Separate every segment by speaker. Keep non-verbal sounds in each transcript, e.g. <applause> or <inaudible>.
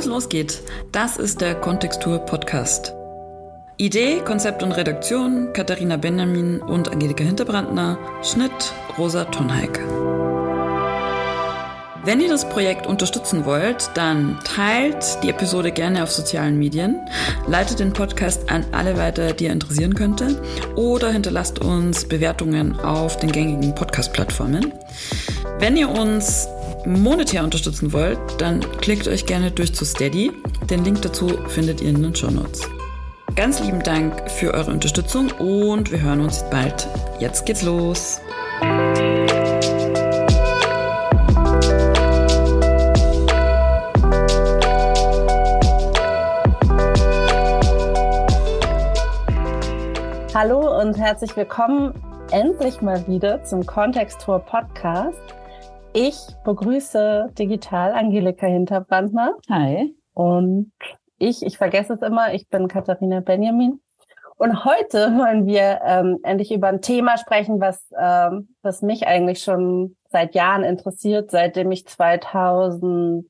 Speaker 1: es losgeht, das ist der Kontextur Podcast. Idee, Konzept und Redaktion Katharina Benjamin und Angelika Hinterbrandner, Schnitt Rosa Tonheik. Wenn ihr das Projekt unterstützen wollt, dann teilt die Episode gerne auf sozialen Medien, leitet den Podcast an alle weiter, die ihr interessieren könnte, oder hinterlasst uns Bewertungen auf den gängigen Podcast-Plattformen. Wenn ihr uns monetär unterstützen wollt, dann klickt euch gerne durch zu Steady. Den Link dazu findet ihr in den Show Notes. Ganz lieben Dank für eure Unterstützung und wir hören uns bald. Jetzt geht's los.
Speaker 2: Hallo und herzlich willkommen endlich mal wieder zum Kontextor Podcast. Ich begrüße digital Angelika Hinterbrandner.
Speaker 3: Hi.
Speaker 2: Und ich, ich vergesse es immer, ich bin Katharina Benjamin. Und heute wollen wir ähm, endlich über ein Thema sprechen, was, ähm, was mich eigentlich schon seit Jahren interessiert, seitdem ich 2012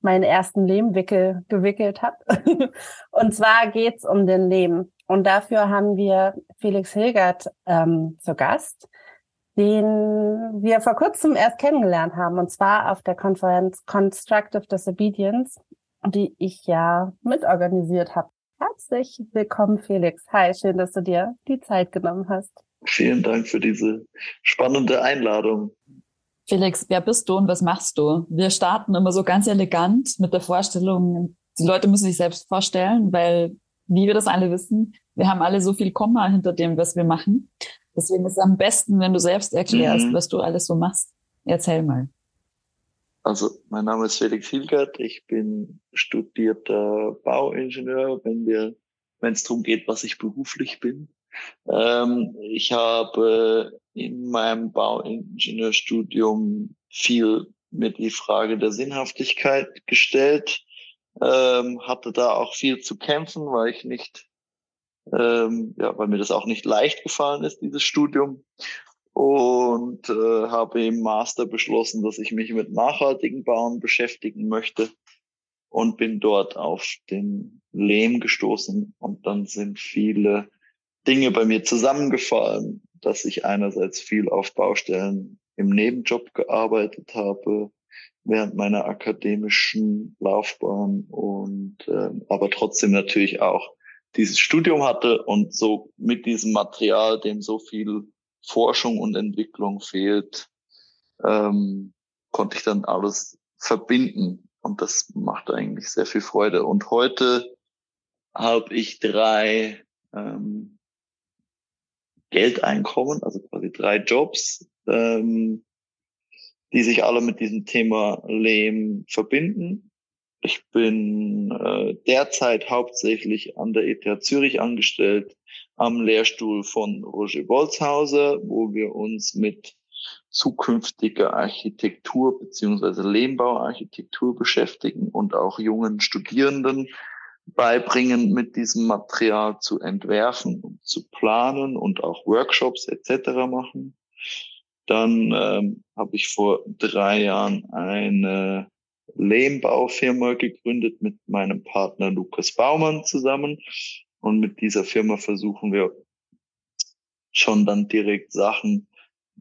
Speaker 2: meinen ersten Lehmwickel gewickelt habe. <laughs> Und zwar geht's um den Lehm. Und dafür haben wir Felix Hilgert ähm, zu Gast den wir vor kurzem erst kennengelernt haben, und zwar auf der Konferenz Constructive Disobedience, die ich ja mitorganisiert habe. Herzlich willkommen, Felix. Hi, schön, dass du dir die Zeit genommen hast.
Speaker 4: Vielen Dank für diese spannende Einladung.
Speaker 3: Felix, wer bist du und was machst du? Wir starten immer so ganz elegant mit der Vorstellung, die Leute müssen sich selbst vorstellen, weil, wie wir das alle wissen, wir haben alle so viel Komma hinter dem, was wir machen. Deswegen ist es am besten, wenn du selbst erklärst, mhm. was du alles so machst. Erzähl mal.
Speaker 4: Also, mein Name ist Felix Hilgert. Ich bin studierter Bauingenieur, wenn wir, wenn es darum geht, was ich beruflich bin. Ähm, ich habe in meinem Bauingenieurstudium viel mit die Frage der Sinnhaftigkeit gestellt, ähm, hatte da auch viel zu kämpfen, weil ich nicht ähm, ja, weil mir das auch nicht leicht gefallen ist, dieses Studium. Und äh, habe im Master beschlossen, dass ich mich mit nachhaltigen Bauen beschäftigen möchte und bin dort auf den Lehm gestoßen. Und dann sind viele Dinge bei mir zusammengefallen, dass ich einerseits viel auf Baustellen im Nebenjob gearbeitet habe, während meiner akademischen Laufbahn und äh, aber trotzdem natürlich auch dieses Studium hatte und so mit diesem Material, dem so viel Forschung und Entwicklung fehlt, ähm, konnte ich dann alles verbinden. Und das macht eigentlich sehr viel Freude. Und heute habe ich drei ähm, Geldeinkommen, also quasi drei Jobs, ähm, die sich alle mit diesem Thema Lehm verbinden. Ich bin äh, derzeit hauptsächlich an der ETH Zürich angestellt, am Lehrstuhl von Roger Bolzhauser, wo wir uns mit zukünftiger Architektur beziehungsweise Lehmbauarchitektur beschäftigen und auch jungen Studierenden beibringen, mit diesem Material zu entwerfen und zu planen und auch Workshops etc. machen. Dann ähm, habe ich vor drei Jahren eine Lehmbaufirma gegründet mit meinem Partner Lukas Baumann zusammen. Und mit dieser Firma versuchen wir schon dann direkt Sachen,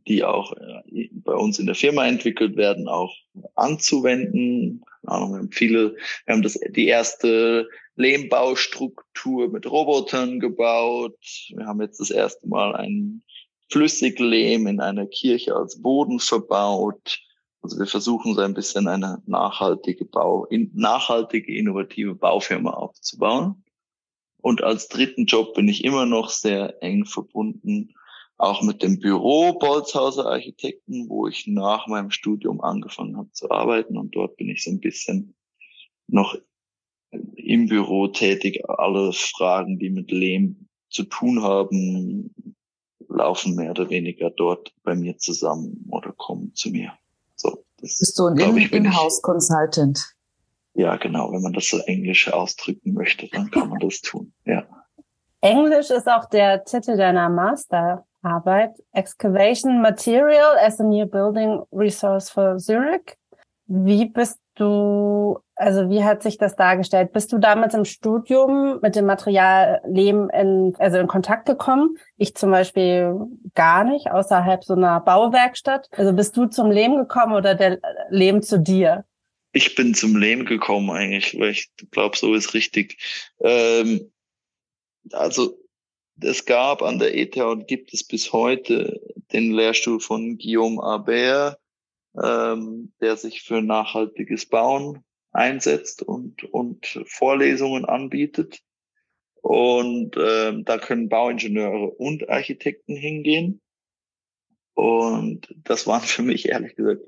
Speaker 4: die auch äh, bei uns in der Firma entwickelt werden, auch anzuwenden. wir haben viele, wir haben das, die erste Lehmbaustruktur mit Robotern gebaut. Wir haben jetzt das erste Mal einen Flüssiglehm in einer Kirche als Boden verbaut. Also wir versuchen so ein bisschen eine nachhaltige Bau, in, nachhaltige, innovative Baufirma aufzubauen. Und als dritten Job bin ich immer noch sehr eng verbunden, auch mit dem Büro Bolzhauser Architekten, wo ich nach meinem Studium angefangen habe zu arbeiten. Und dort bin ich so ein bisschen noch im Büro tätig. Alle Fragen, die mit Lehm zu tun haben, laufen mehr oder weniger dort bei mir zusammen oder kommen zu mir.
Speaker 3: So, das Bist du ein In-House-Consultant?
Speaker 4: Ja, genau. Wenn man das so englisch ausdrücken möchte, dann kann man das tun. Ja.
Speaker 2: Englisch ist auch der Titel deiner Masterarbeit. Excavation Material as a New Building Resource for Zurich. Wie bist du, also wie hat sich das dargestellt? Bist du damals im Studium mit dem Material Lehm in, also in Kontakt gekommen? Ich zum Beispiel gar nicht, außerhalb so einer Bauwerkstatt. Also bist du zum Lehm gekommen oder der Lehm zu dir?
Speaker 4: Ich bin zum Lehm gekommen eigentlich, weil ich glaube, so ist richtig. Ähm, also es gab an der ETH und gibt es bis heute den Lehrstuhl von Guillaume Aber, ähm, der sich für nachhaltiges Bauen einsetzt und, und Vorlesungen anbietet. Und ähm, da können Bauingenieure und Architekten hingehen. Und das waren für mich ehrlich gesagt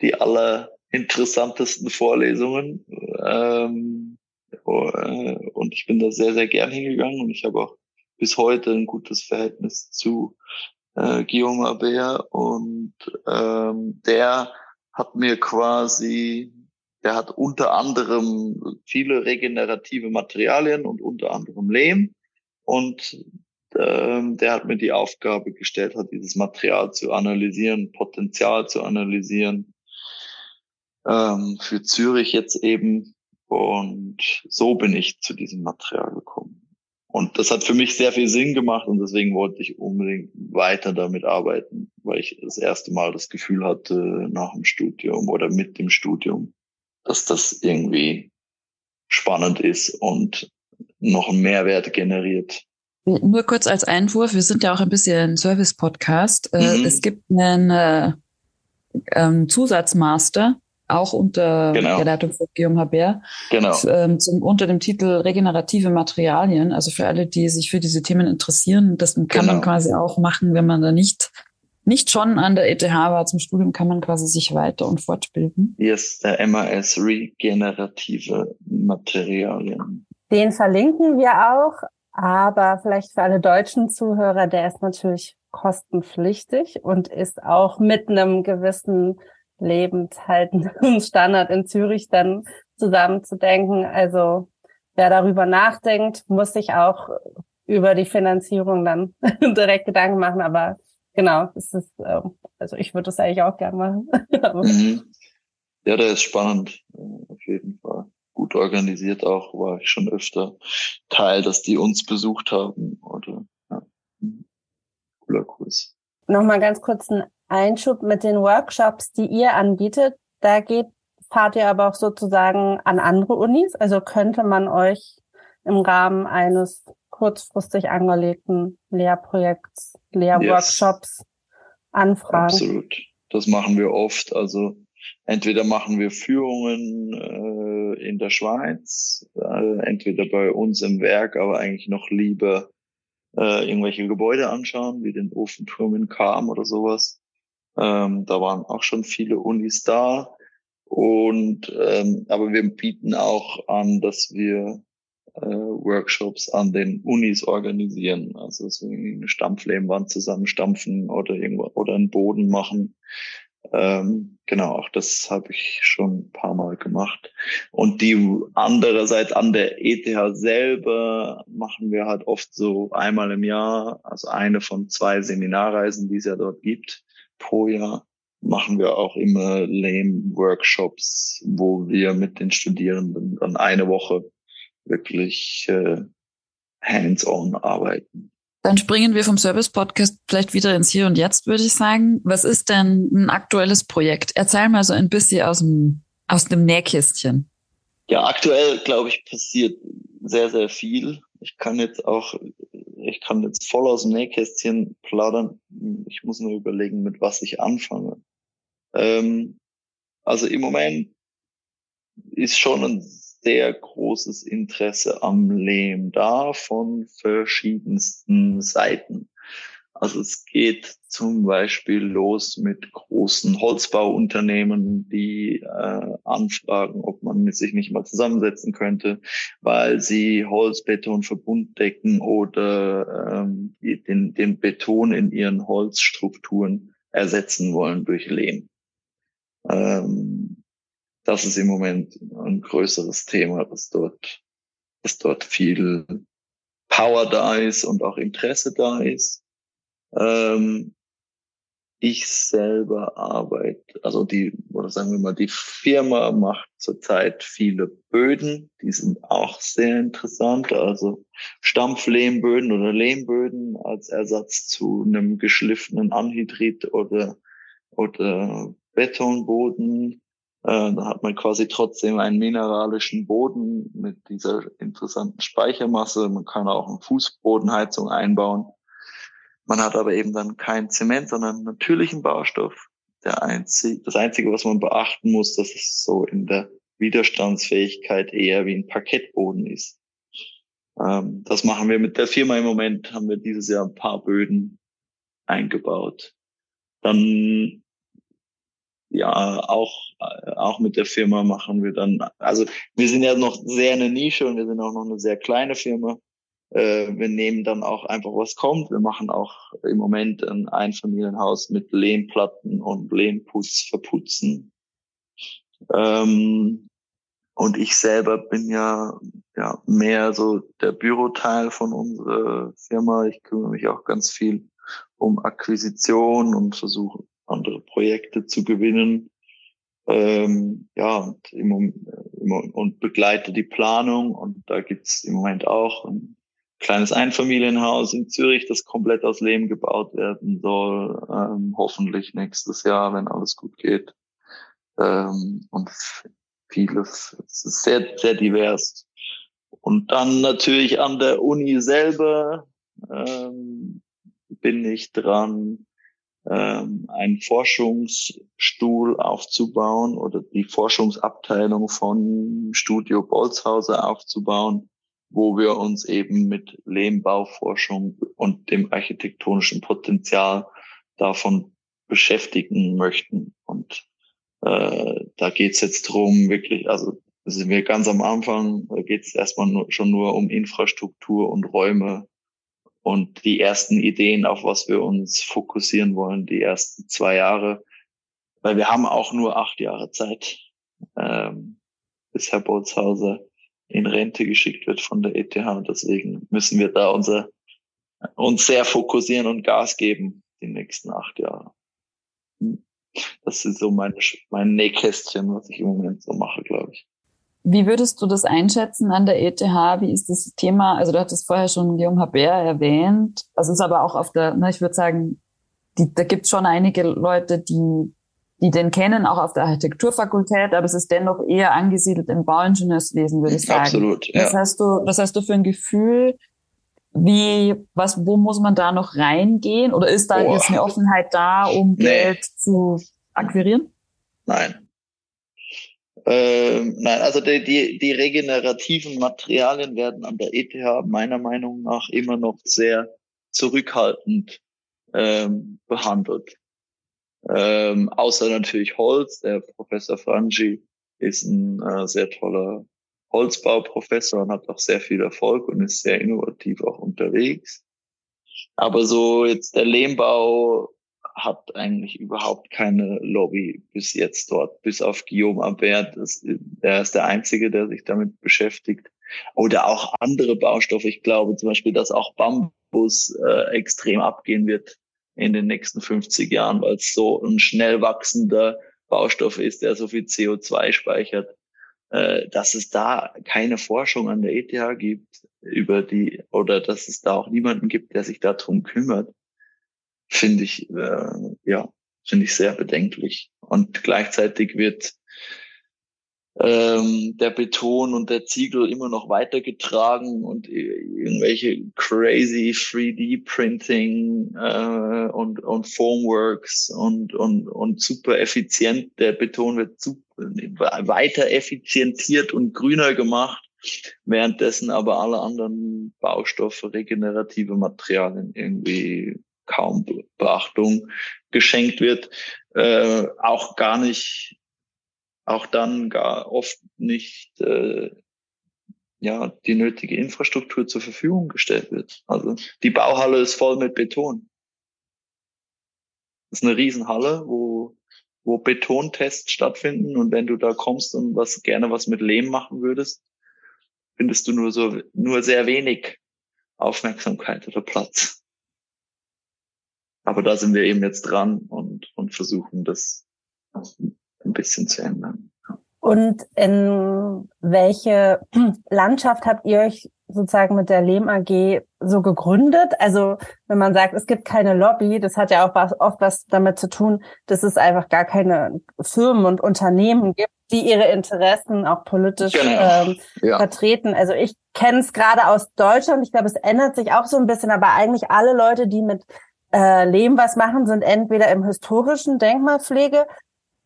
Speaker 4: die allerinteressantesten Vorlesungen. Ähm, und ich bin da sehr, sehr gern hingegangen und ich habe auch bis heute ein gutes Verhältnis zu äh, Guillaume Aber und ähm, der hat mir quasi, der hat unter anderem viele regenerative Materialien und unter anderem Lehm und ähm, der hat mir die Aufgabe gestellt, hat dieses Material zu analysieren, Potenzial zu analysieren ähm, für Zürich jetzt eben und so bin ich zu diesem Material gekommen. Und das hat für mich sehr viel Sinn gemacht und deswegen wollte ich unbedingt weiter damit arbeiten, weil ich das erste Mal das Gefühl hatte nach dem Studium oder mit dem Studium, dass das irgendwie spannend ist und noch einen Mehrwert generiert.
Speaker 3: Nur kurz als Einwurf, wir sind ja auch ein bisschen ein Service-Podcast. Äh, mhm. Es gibt einen äh, ähm, Zusatzmaster auch unter genau. der Leitung von Guillaume Haber, genau. ähm, zum, unter dem Titel Regenerative Materialien. Also für alle, die sich für diese Themen interessieren, das kann genau. man quasi auch machen, wenn man da nicht nicht schon an der ETH war zum Studium, kann man quasi sich weiter und fortbilden.
Speaker 4: Yes, der MAS Regenerative Materialien.
Speaker 2: Den verlinken wir auch, aber vielleicht für alle deutschen Zuhörer, der ist natürlich kostenpflichtig und ist auch mit einem gewissen Lebenshaltungsstandard <laughs> in Zürich dann zusammenzudenken. Also wer darüber nachdenkt, muss sich auch über die Finanzierung dann <laughs> direkt Gedanken machen. Aber genau, es ist, ähm, also ich würde das eigentlich auch gerne machen. <laughs>
Speaker 4: mhm. Ja, der ist spannend, auf jeden Fall. Gut organisiert auch, war ich schon öfter Teil, dass die uns besucht haben. Oder ja. Mhm. cooler Kurs.
Speaker 2: Nochmal ganz kurz ein Einschub mit den Workshops, die ihr anbietet. Da geht, fahrt ihr aber auch sozusagen an andere Unis. Also könnte man euch im Rahmen eines kurzfristig angelegten Lehrprojekts, Lehrworkshops yes. anfragen.
Speaker 4: Absolut. Das machen wir oft. Also entweder machen wir Führungen äh, in der Schweiz, äh, entweder bei uns im Werk, aber eigentlich noch lieber äh, irgendwelche Gebäude anschauen, wie den Ofenturm in Kam oder sowas. Ähm, da waren auch schon viele Unis da. Und ähm, aber wir bieten auch an, dass wir äh, Workshops an den Unis organisieren. Also so eine Stampflehmwand zusammenstampfen oder irgendwo oder einen Boden machen. Ähm, genau, auch das habe ich schon ein paar Mal gemacht. Und die andererseits an der ETH selber machen wir halt oft so einmal im Jahr, also eine von zwei Seminarreisen, die es ja dort gibt pro Jahr machen wir auch immer Lame-Workshops, wo wir mit den Studierenden dann eine Woche wirklich äh, hands-on arbeiten.
Speaker 3: Dann springen wir vom Service-Podcast vielleicht wieder ins Hier und Jetzt, würde ich sagen. Was ist denn ein aktuelles Projekt? Erzähl mal so ein bisschen aus dem, aus dem Nähkästchen.
Speaker 4: Ja, aktuell, glaube ich, passiert sehr, sehr viel. Ich kann jetzt auch ich kann jetzt voll aus dem Nähkästchen plaudern. Ich muss nur überlegen, mit was ich anfange. Ähm, also im Moment ist schon ein sehr großes Interesse am Lehm da von verschiedensten Seiten. Also es geht zum Beispiel los mit großen Holzbauunternehmen, die äh, anfragen, ob man sich nicht mal zusammensetzen könnte, weil sie Holzbetonverbunddecken oder ähm, den, den Beton in ihren Holzstrukturen ersetzen wollen durch Lehm. Ähm, das ist im Moment ein größeres Thema, dass dort, dass dort viel Power da ist und auch Interesse da ist. Ähm, ich selber arbeite, also die, oder sagen wir mal, die Firma macht zurzeit viele Böden, die sind auch sehr interessant, also Stampflehmböden oder Lehmböden als Ersatz zu einem geschliffenen Anhydrit oder, oder Betonboden. Äh, da hat man quasi trotzdem einen mineralischen Boden mit dieser interessanten Speichermasse. Man kann auch eine Fußbodenheizung einbauen. Man hat aber eben dann kein Zement, sondern natürlichen Baustoff. Der einzig, das Einzige, was man beachten muss, dass es so in der Widerstandsfähigkeit eher wie ein Parkettboden ist. Ähm, das machen wir mit der Firma im Moment, haben wir dieses Jahr ein paar Böden eingebaut. Dann ja, auch, auch mit der Firma machen wir dann, also wir sind ja noch sehr eine Nische und wir sind auch noch eine sehr kleine Firma. Äh, wir nehmen dann auch einfach, was kommt. Wir machen auch im Moment ein Einfamilienhaus mit Lehmplatten und Lehmputz verputzen. Ähm, und ich selber bin ja, ja mehr so der Büroteil von unserer Firma. Ich kümmere mich auch ganz viel um Akquisition und versuche andere Projekte zu gewinnen. Ähm, ja, und, im, und begleite die Planung. Und da gibt's im Moment auch ein kleines Einfamilienhaus in Zürich, das komplett aus Lehm gebaut werden soll, ähm, hoffentlich nächstes Jahr, wenn alles gut geht. Ähm, und vieles, es ist sehr, sehr divers. Und dann natürlich an der Uni selber ähm, bin ich dran, ähm, einen Forschungsstuhl aufzubauen oder die Forschungsabteilung von Studio Bolzhauser aufzubauen wo wir uns eben mit Lehmbauforschung und dem architektonischen Potenzial davon beschäftigen möchten. Und äh, da geht's jetzt drum, wirklich, also sind wir ganz am Anfang, da geht es erstmal nur, schon nur um Infrastruktur und Räume und die ersten Ideen, auf was wir uns fokussieren wollen, die ersten zwei Jahre. Weil wir haben auch nur acht Jahre Zeit, ähm, bis Herr Bolzhauser in Rente geschickt wird von der ETH. Und deswegen müssen wir da unser, uns sehr fokussieren und Gas geben die nächsten acht Jahre. Das ist so mein, mein Nähkästchen, was ich im Moment so mache, glaube ich.
Speaker 3: Wie würdest du das einschätzen an der ETH? Wie ist das Thema? Also du hattest vorher schon Guillaume Habert erwähnt. Es ist aber auch auf der, na, ich würde sagen, die, da gibt es schon einige Leute, die die den kennen, auch auf der Architekturfakultät, aber es ist dennoch eher angesiedelt im Bauingenieurswesen, würde ich sagen.
Speaker 4: Absolut, ja.
Speaker 3: Was hast du, was hast du für ein Gefühl? Wie, was, wo muss man da noch reingehen? Oder ist da oh. jetzt eine Offenheit da, um nee. Geld zu akquirieren?
Speaker 4: Nein. Ähm, nein, also die, die, die regenerativen Materialien werden an der ETH meiner Meinung nach immer noch sehr zurückhaltend ähm, behandelt. Ähm, außer natürlich Holz. Der Professor Frangi ist ein äh, sehr toller Holzbauprofessor und hat auch sehr viel Erfolg und ist sehr innovativ auch unterwegs. Aber so jetzt der Lehmbau hat eigentlich überhaupt keine Lobby bis jetzt dort, bis auf Guillaume Abert. Er ist der Einzige, der sich damit beschäftigt. Oder auch andere Baustoffe. Ich glaube zum Beispiel, dass auch Bambus äh, extrem abgehen wird in den nächsten 50 Jahren, weil es so ein schnell wachsender Baustoff ist, der so viel CO2 speichert, äh, dass es da keine Forschung an der ETH gibt über die oder dass es da auch niemanden gibt, der sich darum kümmert, finde ich äh, ja finde ich sehr bedenklich. Und gleichzeitig wird ähm, der Beton und der Ziegel immer noch weitergetragen und irgendwelche crazy 3D-Printing äh, und, und Formworks und, und, und super effizient. Der Beton wird super, weiter effizientiert und grüner gemacht, währenddessen aber alle anderen Baustoffe, regenerative Materialien irgendwie kaum Beachtung geschenkt wird, äh, auch gar nicht auch dann gar oft nicht äh, ja die nötige Infrastruktur zur Verfügung gestellt wird. Also die Bauhalle ist voll mit Beton. Das ist eine Riesenhalle, wo wo Betontests stattfinden und wenn du da kommst und was gerne was mit Lehm machen würdest, findest du nur so, nur sehr wenig Aufmerksamkeit oder Platz. aber da sind wir eben jetzt dran und, und versuchen das ein bisschen zu ändern.
Speaker 2: Und in welche Landschaft habt ihr euch sozusagen mit der Lehm AG so gegründet? Also wenn man sagt, es gibt keine Lobby, das hat ja auch was, oft was damit zu tun, dass es einfach gar keine Firmen und Unternehmen gibt, die ihre Interessen auch politisch genau. ähm, ja. vertreten. Also ich kenne es gerade aus Deutschland. Ich glaube, es ändert sich auch so ein bisschen, aber eigentlich alle Leute, die mit äh, Lehm was machen, sind entweder im historischen Denkmalpflege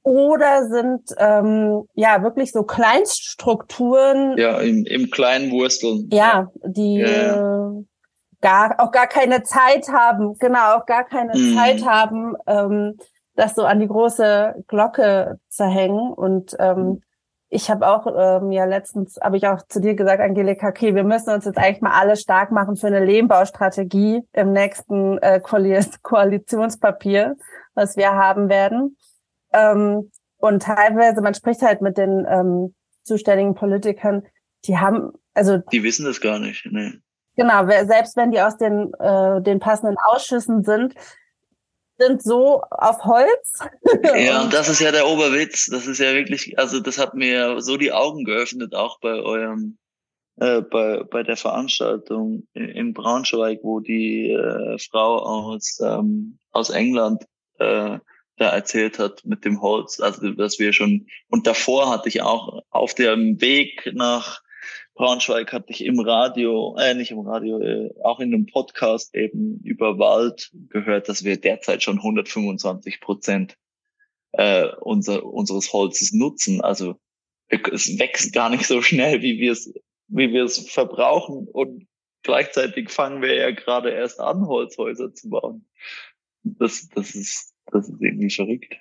Speaker 2: oder sind ähm, ja wirklich so Kleinststrukturen.
Speaker 4: Ja, im, im kleinen Wursteln.
Speaker 2: Ja, die ja. Äh, gar auch gar keine Zeit haben, genau, auch gar keine mhm. Zeit haben, ähm, das so an die große Glocke zu hängen. Und ähm, ich habe auch ähm, ja letztens, habe ich auch zu dir gesagt, Angelika, okay, wir müssen uns jetzt eigentlich mal alle stark machen für eine Lehmbaustrategie im nächsten äh, <laughs> Koalitionspapier, was wir haben werden. Ähm, und teilweise, man spricht halt mit den ähm, zuständigen Politikern, die haben, also.
Speaker 4: Die wissen das gar nicht, ne.
Speaker 2: Genau, selbst wenn die aus den, äh, den passenden Ausschüssen sind, sind so auf Holz. <laughs>
Speaker 4: ja, und das <laughs> ist ja der Oberwitz. Das ist ja wirklich, also das hat mir so die Augen geöffnet, auch bei eurem, äh, bei, bei der Veranstaltung in Braunschweig, wo die äh, Frau aus, ähm, aus England äh, da erzählt hat mit dem Holz, also dass wir schon, und davor hatte ich auch auf dem Weg nach Braunschweig hatte ich im Radio, äh, nicht im Radio, äh, auch in einem Podcast eben über Wald gehört, dass wir derzeit schon 125 Prozent äh, unser, unseres Holzes nutzen. Also es wächst gar nicht so schnell, wie wir es, wie wir es verbrauchen und gleichzeitig fangen wir ja gerade erst an, Holzhäuser zu bauen. Das, das ist das ist irgendwie verrückt.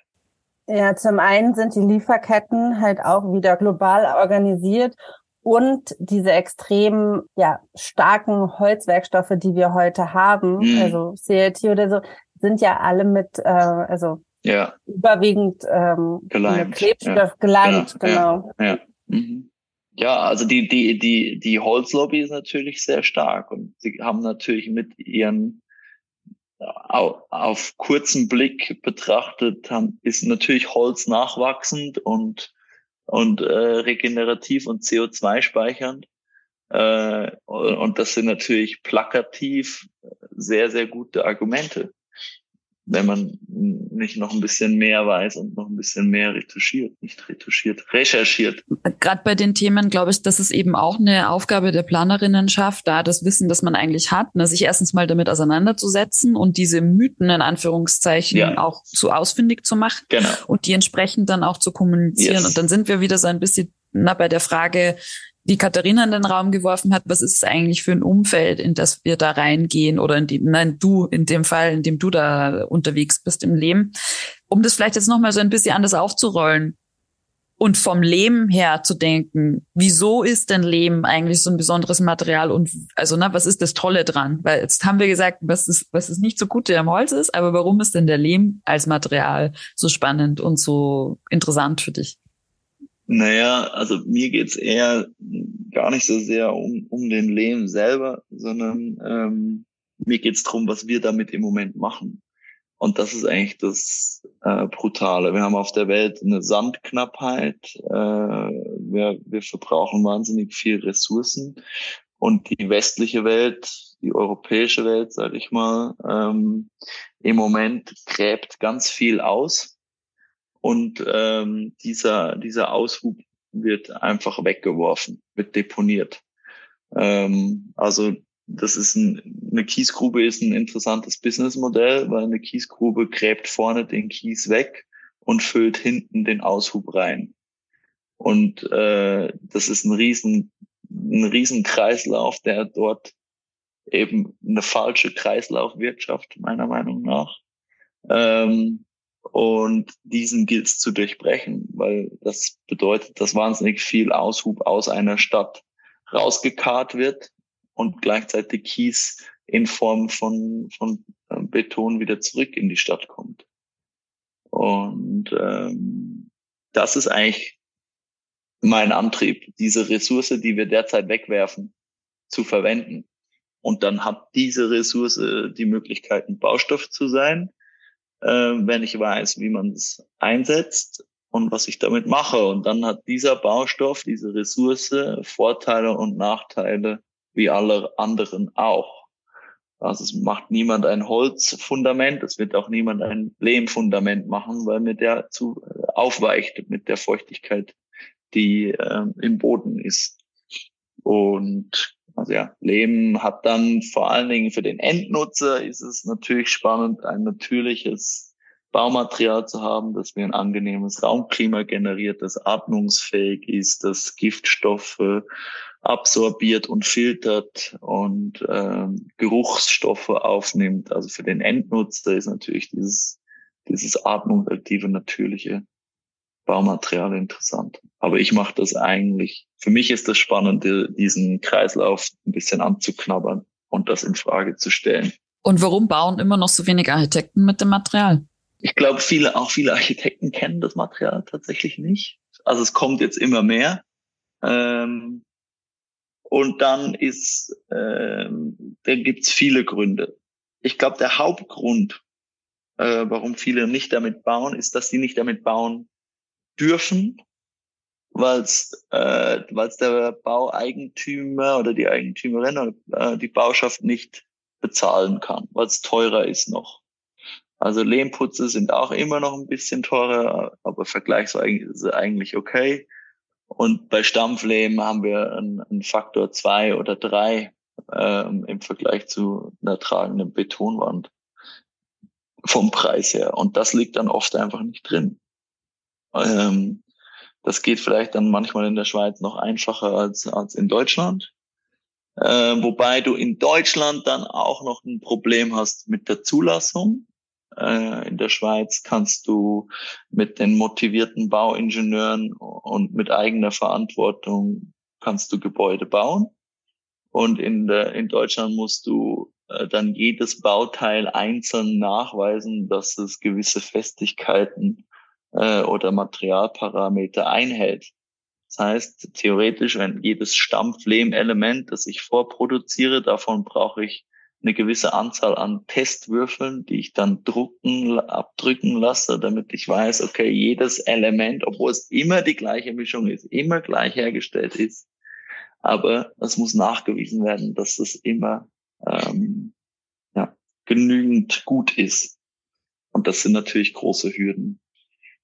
Speaker 2: Ja, zum einen sind die Lieferketten halt auch wieder global organisiert und diese extrem ja, starken Holzwerkstoffe, die wir heute haben, mhm. also CLT oder so, sind ja alle mit, äh, also
Speaker 4: ja.
Speaker 2: überwiegend ähm,
Speaker 4: geleimt.
Speaker 2: Klebstoff ja. geleimt,
Speaker 4: genau. Ja, ja. Mhm. ja, also die, die, die, die Holzlobby ist natürlich sehr stark und sie haben natürlich mit ihren auf kurzen Blick betrachtet ist natürlich Holz nachwachsend und, und äh, regenerativ und CO2 speichernd. Äh, und das sind natürlich plakativ sehr, sehr gute Argumente wenn man nicht noch ein bisschen mehr weiß und noch ein bisschen mehr retuschiert, nicht retuschiert, recherchiert.
Speaker 3: Gerade bei den Themen glaube ich, dass es eben auch eine Aufgabe der Planerinnen schafft, da das Wissen, das man eigentlich hat, ne, sich erstens mal damit auseinanderzusetzen und diese Mythen in Anführungszeichen ja. auch zu ausfindig zu machen
Speaker 4: genau.
Speaker 3: und die entsprechend dann auch zu kommunizieren. Yes. Und dann sind wir wieder so ein bisschen na, bei der Frage, die Katharina in den Raum geworfen hat, was ist es eigentlich für ein Umfeld, in das wir da reingehen oder in dem, nein, du in dem Fall, in dem du da unterwegs bist im Leben, um das vielleicht jetzt nochmal so ein bisschen anders aufzurollen und vom Lehm her zu denken, wieso ist denn Lehm eigentlich so ein besonderes Material und also na, was ist das Tolle dran? Weil jetzt haben wir gesagt, was ist, was ist nicht so Gute am Holz ist, aber warum ist denn der Lehm als Material so spannend und so interessant für dich?
Speaker 4: Naja, also mir geht's eher gar nicht so sehr um, um den Lehm selber, sondern ähm, mir geht's drum, was wir damit im Moment machen. Und das ist eigentlich das äh, Brutale. Wir haben auf der Welt eine Sandknappheit. Äh, wir, wir verbrauchen wahnsinnig viel Ressourcen. Und die westliche Welt, die europäische Welt, sage ich mal, ähm, im Moment gräbt ganz viel aus und ähm, dieser, dieser Aushub wird einfach weggeworfen, wird deponiert. Ähm, also das ist ein, eine Kiesgrube ist ein interessantes Businessmodell, weil eine Kiesgrube gräbt vorne den Kies weg und füllt hinten den Aushub rein. Und äh, das ist ein riesen, ein riesen Kreislauf, der dort eben eine falsche Kreislaufwirtschaft meiner Meinung nach ähm, und diesen gilt es zu durchbrechen, weil das bedeutet, dass wahnsinnig viel Aushub aus einer Stadt rausgekarrt wird und gleichzeitig Kies in Form von, von äh, Beton wieder zurück in die Stadt kommt. Und ähm, das ist eigentlich mein Antrieb, diese Ressource, die wir derzeit wegwerfen, zu verwenden Und dann hat diese Ressource die Möglichkeit, ein Baustoff zu sein, äh, wenn ich weiß, wie man es einsetzt und was ich damit mache. Und dann hat dieser Baustoff, diese Ressource Vorteile und Nachteile wie alle anderen auch. Also es macht niemand ein Holzfundament, es wird auch niemand ein Lehmfundament machen, weil mir der zu äh, aufweicht mit der Feuchtigkeit, die äh, im Boden ist. Und also ja, Lehm hat dann vor allen Dingen für den Endnutzer ist es natürlich spannend, ein natürliches Baumaterial zu haben, das mir ein angenehmes Raumklima generiert, das atmungsfähig ist, das Giftstoffe absorbiert und filtert und ähm, Geruchsstoffe aufnimmt. Also für den Endnutzer ist natürlich dieses, dieses atmungsaktive, natürliche Baumaterial interessant. Aber ich mache das eigentlich, für mich ist das Spannende, diesen Kreislauf ein bisschen anzuknabbern und das in Frage zu stellen.
Speaker 3: Und warum bauen immer noch so wenig Architekten mit dem Material?
Speaker 4: Ich glaube, viele, auch viele Architekten kennen das Material tatsächlich nicht. Also es kommt jetzt immer mehr. Ähm, und dann ist, ähm, da gibt's viele Gründe. Ich glaube, der Hauptgrund, äh, warum viele nicht damit bauen, ist, dass sie nicht damit bauen dürfen, weil es äh, weil's der Baueigentümer oder die Eigentümerin äh, die Bauschaft nicht bezahlen kann, weil es teurer ist noch. Also Lehmputze sind auch immer noch ein bisschen teurer, aber vergleichsweise eigentlich okay. Und bei Stampflehm haben wir einen, einen Faktor zwei oder drei ähm, im Vergleich zu einer tragenden Betonwand vom Preis her. Und das liegt dann oft einfach nicht drin. Ähm, das geht vielleicht dann manchmal in der Schweiz noch einfacher als, als in Deutschland. Äh, wobei du in Deutschland dann auch noch ein Problem hast mit der Zulassung. Äh, in der Schweiz kannst du mit den motivierten Bauingenieuren und mit eigener Verantwortung kannst du Gebäude bauen. Und in, der, in Deutschland musst du äh, dann jedes Bauteil einzeln nachweisen, dass es gewisse Festigkeiten äh, oder Materialparameter einhält. Das heißt, theoretisch, wenn jedes Stampflehmelement, das ich vorproduziere, davon brauche ich eine gewisse Anzahl an Testwürfeln, die ich dann drucken, abdrücken lasse, damit ich weiß, okay, jedes Element, obwohl es immer die gleiche Mischung ist, immer gleich hergestellt ist, aber es muss nachgewiesen werden, dass es immer ähm, ja, genügend gut ist. Und das sind natürlich große Hürden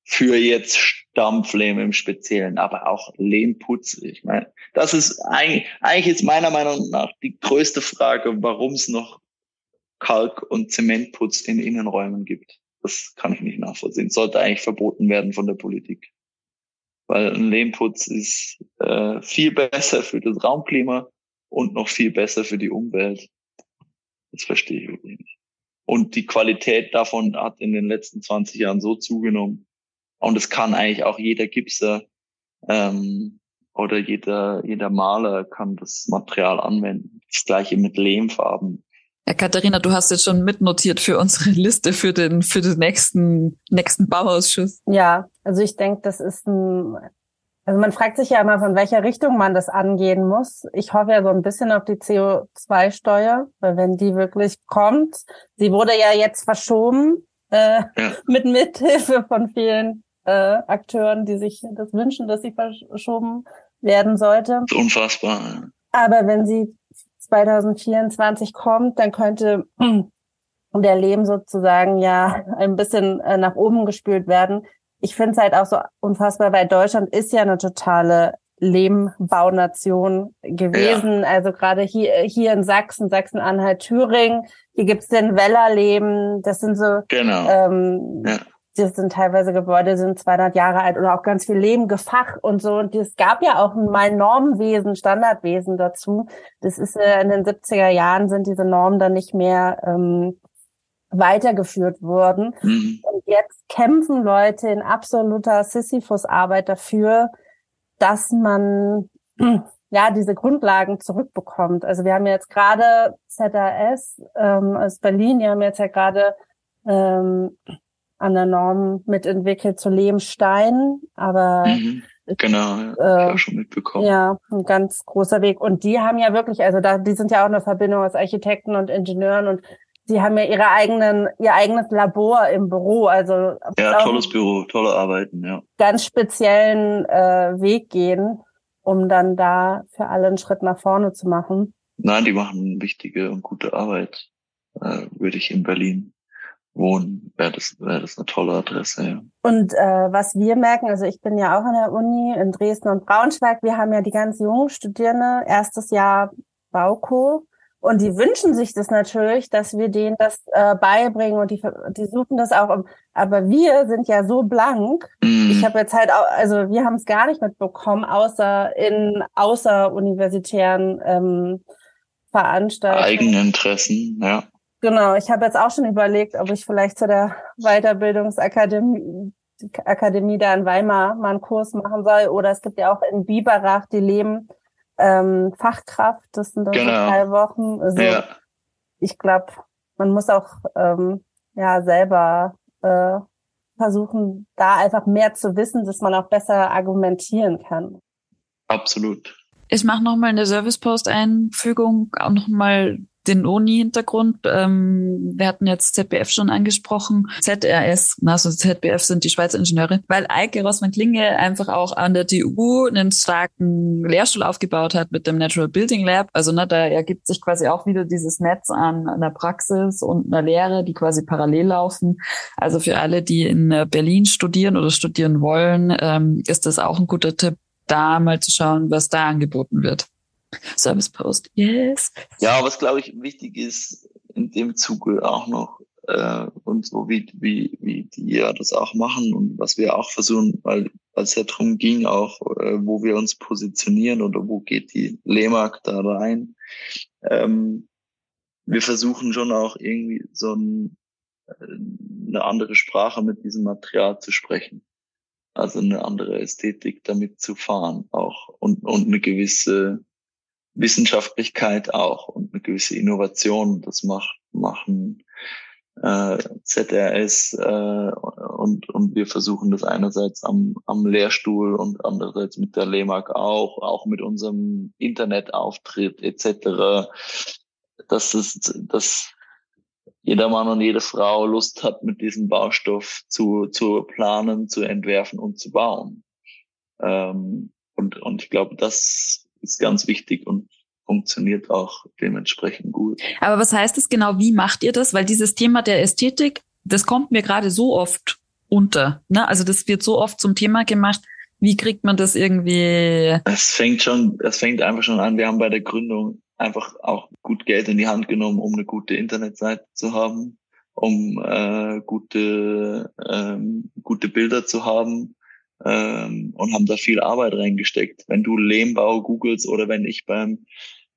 Speaker 4: für jetzt Stampflehm im Speziellen, aber auch Lehmputz. Ich meine, das ist eigentlich, eigentlich ist meiner Meinung nach die größte Frage, warum es noch Kalk- und Zementputz in Innenräumen gibt. Das kann ich nicht nachvollziehen. Sollte eigentlich verboten werden von der Politik. Weil ein Lehmputz ist äh, viel besser für das Raumklima und noch viel besser für die Umwelt. Das verstehe ich wirklich nicht. Und die Qualität davon hat in den letzten 20 Jahren so zugenommen, und es kann eigentlich auch jeder Gipser ähm, oder jeder, jeder Maler kann das Material anwenden. Das gleiche mit Lehmfarben.
Speaker 3: Ja, Katharina, du hast jetzt schon mitnotiert für unsere <laughs> Liste für den, für den nächsten, nächsten Bauausschuss.
Speaker 2: Ja, also ich denke, das ist ein, also man fragt sich ja immer, von welcher Richtung man das angehen muss. Ich hoffe ja so ein bisschen auf die CO2-Steuer, weil wenn die wirklich kommt, sie wurde ja jetzt verschoben, äh, ja. <laughs> mit Mithilfe von vielen äh, Akteuren, die sich das wünschen, dass sie verschoben werden sollte.
Speaker 4: Unfassbar.
Speaker 2: Aber wenn sie 2024 kommt, dann könnte <clears throat> der Leben sozusagen ja ein bisschen äh, nach oben gespült werden. Ich finde es halt auch so unfassbar, weil Deutschland ist ja eine totale Lehmbaunation gewesen. Ja. Also gerade hier, hier in Sachsen, Sachsen-Anhalt, Thüringen, hier gibt's den Wellerleben. Das sind so
Speaker 4: genau.
Speaker 2: ähm, ja das sind teilweise Gebäude, sind 200 Jahre alt oder auch ganz viel Leben, Gefach und so. Und es gab ja auch mal Normwesen, Standardwesen dazu. Das ist äh, in den 70er Jahren sind diese Normen dann nicht mehr ähm, weitergeführt worden. Mhm. Und jetzt kämpfen Leute in absoluter Sisyphus-Arbeit dafür, dass man <clears throat> ja diese Grundlagen zurückbekommt. Also wir haben jetzt gerade ZAS ähm, aus Berlin, die haben jetzt ja gerade ähm, an der Norm mitentwickelt zu Lehmstein. Aber mhm.
Speaker 4: Genau, ja, äh, schon mitbekommen.
Speaker 2: Ja, ein ganz großer Weg. Und die haben ja wirklich, also da, die sind ja auch eine Verbindung aus Architekten und Ingenieuren und die haben ja ihre eigenen, ihr eigenes Labor im Büro. Also
Speaker 4: ja, tolles Büro, tolle Arbeiten, ja.
Speaker 2: Ganz speziellen äh, Weg gehen, um dann da für alle einen Schritt nach vorne zu machen.
Speaker 4: Nein, die machen wichtige und gute Arbeit, äh, würde ich in Berlin wohnen, wäre das, wäre das eine tolle Adresse, ja.
Speaker 2: Und äh, was wir merken, also ich bin ja auch an der Uni in Dresden und Braunschweig, wir haben ja die ganz jungen Studierende, erstes Jahr Bauko, und die wünschen sich das natürlich, dass wir denen das äh, beibringen und die, die suchen das auch. Aber wir sind ja so blank. Mm. Ich habe jetzt halt auch, also wir haben es gar nicht mitbekommen, außer in außeruniversitären ähm, Veranstaltungen.
Speaker 4: Eigeninteressen, ja.
Speaker 2: Genau, ich habe jetzt auch schon überlegt, ob ich vielleicht zu der Weiterbildungsakademie Akademie da in Weimar mal einen Kurs machen soll. Oder es gibt ja auch in Biberach, die leben ähm, Fachkraft, das sind dann genau. so drei Wochen. Also ja. ich glaube, man muss auch ähm, ja selber äh, versuchen, da einfach mehr zu wissen, dass man auch besser argumentieren kann.
Speaker 4: Absolut.
Speaker 3: Ich mache nochmal eine Service-Post-Einfügung, auch nochmal den Uni-Hintergrund. Ähm, wir hatten jetzt ZBF schon angesprochen. ZRS, also ZBF sind die Schweizer Ingenieure, weil Eike Rossmann-Klinge einfach auch an der TU einen starken Lehrstuhl aufgebaut hat mit dem Natural Building Lab. Also ne, da ergibt sich quasi auch wieder dieses Netz an einer Praxis und einer Lehre, die quasi parallel laufen. Also für alle, die in Berlin studieren oder studieren wollen, ähm, ist das auch ein guter Tipp, da mal zu schauen, was da angeboten wird. Service Post, yes.
Speaker 4: Ja, was glaube ich wichtig ist in dem Zuge auch noch äh, und so wie, wie, wie die ja das auch machen und was wir auch versuchen, weil es ja darum ging auch, äh, wo wir uns positionieren oder wo geht die Lehmark da rein. Ähm, wir versuchen schon auch irgendwie so ein, äh, eine andere Sprache mit diesem Material zu sprechen. Also eine andere Ästhetik damit zu fahren auch und, und eine gewisse Wissenschaftlichkeit auch und eine gewisse Innovation. Das macht, machen äh, ZRS äh, und, und wir versuchen das einerseits am, am Lehrstuhl und andererseits mit der LEMAG auch, auch mit unserem Internetauftritt etc., dass es, dass jeder Mann und jede Frau Lust hat, mit diesem Baustoff zu, zu planen, zu entwerfen und zu bauen. Ähm, und, und ich glaube, das ist ganz wichtig und funktioniert auch dementsprechend gut.
Speaker 3: Aber was heißt das genau? Wie macht ihr das? Weil dieses Thema der Ästhetik, das kommt mir gerade so oft unter. Ne? Also das wird so oft zum Thema gemacht. Wie kriegt man das irgendwie?
Speaker 4: Es fängt schon, es fängt einfach schon an. Wir haben bei der Gründung einfach auch gut Geld in die Hand genommen, um eine gute Internetseite zu haben, um äh, gute ähm, gute Bilder zu haben, ähm, und haben da viel Arbeit reingesteckt. Wenn du Lehmbau googelst oder wenn ich beim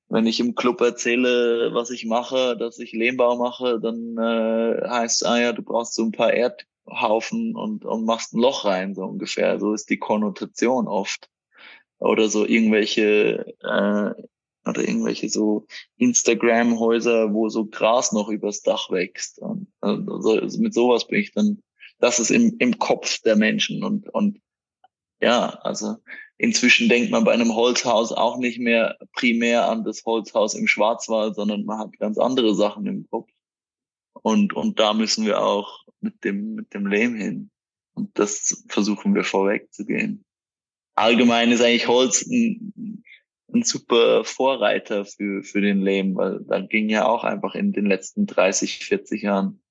Speaker 4: wenn ich im Club erzähle, was ich mache, dass ich Lehmbau mache, dann äh, heißt ah ja, du brauchst so ein paar Erdhaufen und, und machst ein Loch rein, so ungefähr. So ist die Konnotation oft. Oder so irgendwelche äh, oder irgendwelche so Instagram-Häuser, wo so Gras noch übers Dach wächst. Und also mit sowas bin ich dann, das ist im, im Kopf der Menschen und, und ja, also inzwischen denkt man bei einem Holzhaus auch nicht mehr primär an das Holzhaus im Schwarzwald, sondern man hat ganz andere Sachen im Kopf. Und, und da müssen wir auch mit dem, mit dem Lehm hin. Und das versuchen wir vorweg zu gehen. Allgemein ist eigentlich Holz ein, ein super Vorreiter für, für den Lehm, weil da ging ja auch einfach in den letzten 30, 40 Jahren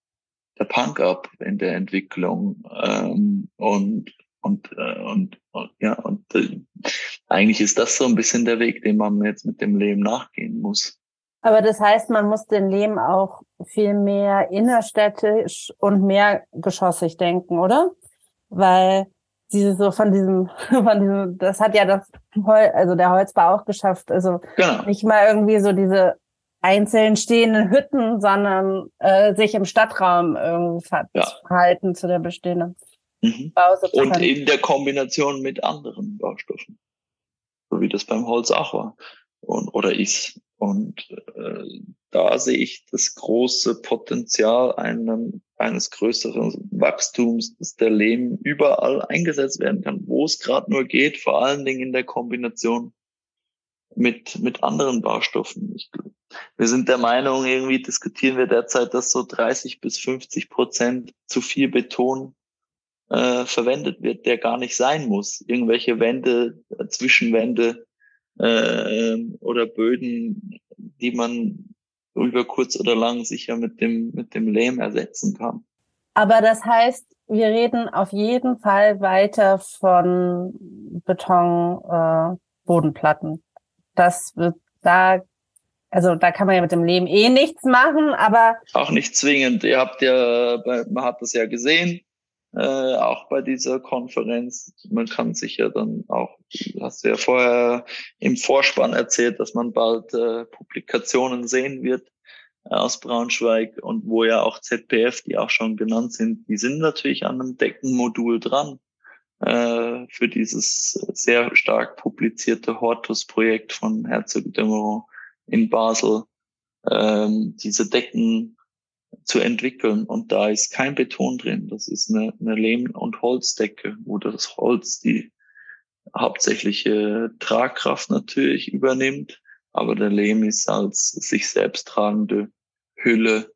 Speaker 4: der Punk ab in der Entwicklung. Ähm, und und, äh, und, und ja, und äh, eigentlich ist das so ein bisschen der Weg, den man jetzt mit dem Leben nachgehen muss.
Speaker 2: Aber das heißt, man muss den Leben auch viel mehr innerstädtisch und mehr geschossig denken, oder? Weil diese so von diesem, <laughs> von diesem, das hat ja das Hol, also der Holzbau auch geschafft. Also genau. nicht mal irgendwie so diese einzeln stehenden Hütten, sondern äh, sich im Stadtraum irgendwie verhalten ja. zu der bestehenden.
Speaker 4: Mhm. Und in der Kombination mit anderen Baustoffen. So wie das beim Holz auch war und, oder ist. Und äh, da sehe ich das große Potenzial einem, eines größeren Wachstums, dass der Lehm überall eingesetzt werden kann, wo es gerade nur geht, vor allen Dingen in der Kombination mit, mit anderen Baustoffen. Ich, wir sind der Meinung, irgendwie diskutieren wir derzeit, dass so 30 bis 50 Prozent zu viel Beton äh, verwendet wird, der gar nicht sein muss. Irgendwelche Wände, Zwischenwände äh, oder Böden, die man über kurz oder lang sicher mit dem, mit dem Lehm ersetzen kann.
Speaker 2: Aber das heißt, wir reden auf jeden Fall weiter von Beton, äh, Bodenplatten. Das wird da, also da kann man ja mit dem Lehm eh nichts machen, aber.
Speaker 4: Auch nicht zwingend. Ihr habt ja, man hat das ja gesehen, äh, auch bei dieser Konferenz. Man kann sich ja dann auch, hast du ja vorher im Vorspann erzählt, dass man bald äh, Publikationen sehen wird äh, aus Braunschweig und wo ja auch ZPF, die auch schon genannt sind, die sind natürlich an einem Deckenmodul dran äh, für dieses sehr stark publizierte Hortus-Projekt von Herzog de Meuron in Basel. Ähm, diese Decken zu entwickeln. Und da ist kein Beton drin. Das ist eine, eine Lehm- und Holzdecke, wo das Holz die hauptsächliche Tragkraft natürlich übernimmt. Aber der Lehm ist als sich selbst tragende Hülle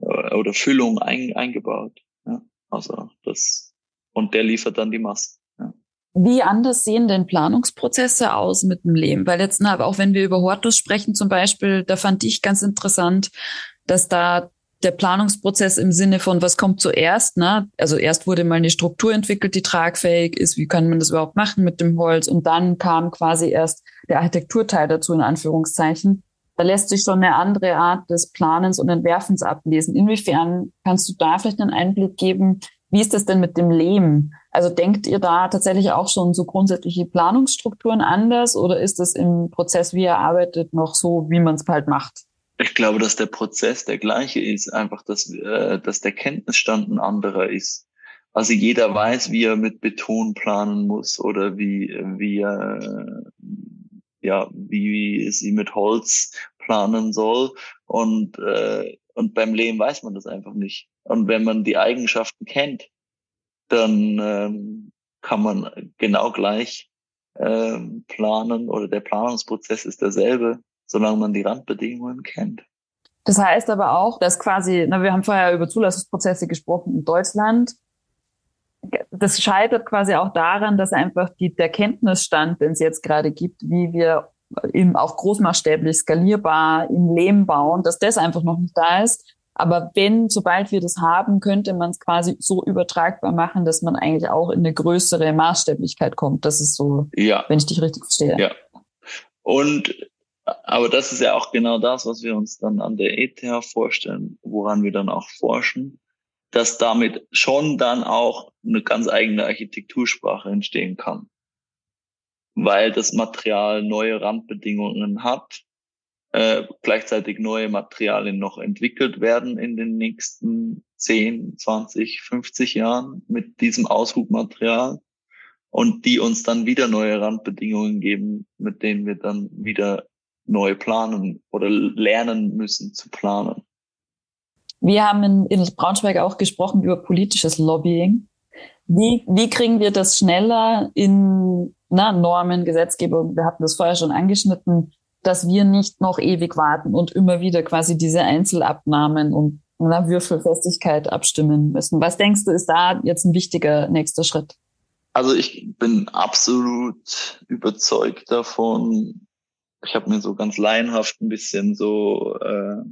Speaker 4: äh, oder Füllung ein, eingebaut. Ja, also das, und der liefert dann die Masse.
Speaker 3: Wie anders sehen denn Planungsprozesse aus mit dem Lehm? Weil jetzt, na, auch wenn wir über Hortus sprechen zum Beispiel, da fand ich ganz interessant, dass da der Planungsprozess im Sinne von, was kommt zuerst? Ne? Also erst wurde mal eine Struktur entwickelt, die tragfähig ist. Wie kann man das überhaupt machen mit dem Holz? Und dann kam quasi erst der Architekturteil dazu, in Anführungszeichen. Da lässt sich schon eine andere Art des Planens und Entwerfens ablesen. Inwiefern kannst du da vielleicht einen Einblick geben? Wie ist das denn mit dem Lehm? Also denkt ihr da tatsächlich auch schon so grundsätzliche Planungsstrukturen anders oder ist das im Prozess, wie ihr arbeitet, noch so, wie man es halt macht?
Speaker 4: Ich glaube, dass der Prozess der gleiche ist, einfach, dass, äh, dass der Kenntnisstand ein anderer ist. Also jeder weiß, wie er mit Beton planen muss oder wie, wie er, ja, wie sie mit Holz planen soll. Und, äh, und beim Lehm weiß man das einfach nicht. Und wenn man die Eigenschaften kennt, dann ähm, kann man genau gleich ähm, planen oder der Planungsprozess ist derselbe solange man die Randbedingungen kennt.
Speaker 3: Das heißt aber auch, dass quasi, na, wir haben vorher über Zulassungsprozesse gesprochen in Deutschland. Das scheitert quasi auch daran, dass einfach die, der Kenntnisstand, den es jetzt gerade gibt, wie wir eben auch großmaßstäblich skalierbar im Lehm bauen, dass das einfach noch nicht da ist. Aber wenn, sobald wir das haben, könnte man es quasi so übertragbar machen, dass man eigentlich auch in eine größere Maßstäblichkeit kommt. Das ist so, ja. wenn ich dich richtig verstehe.
Speaker 4: Ja. Und aber das ist ja auch genau das, was wir uns dann an der ETH vorstellen, woran wir dann auch forschen, dass damit schon dann auch eine ganz eigene Architektursprache entstehen kann. Weil das Material neue Randbedingungen hat, äh, gleichzeitig neue Materialien noch entwickelt werden in den nächsten 10, 20, 50 Jahren mit diesem Aushubmaterial und die uns dann wieder neue Randbedingungen geben, mit denen wir dann wieder neu planen oder lernen müssen zu planen.
Speaker 3: Wir haben in, in Braunschweig auch gesprochen über politisches Lobbying. Wie, wie kriegen wir das schneller in na, Normen, Gesetzgebung? Wir hatten das vorher schon angeschnitten, dass wir nicht noch ewig warten und immer wieder quasi diese Einzelabnahmen und na, Würfelfestigkeit abstimmen müssen. Was denkst du, ist da jetzt ein wichtiger nächster Schritt?
Speaker 4: Also ich bin absolut überzeugt davon, ich habe mir so ganz laienhaft ein bisschen so, äh,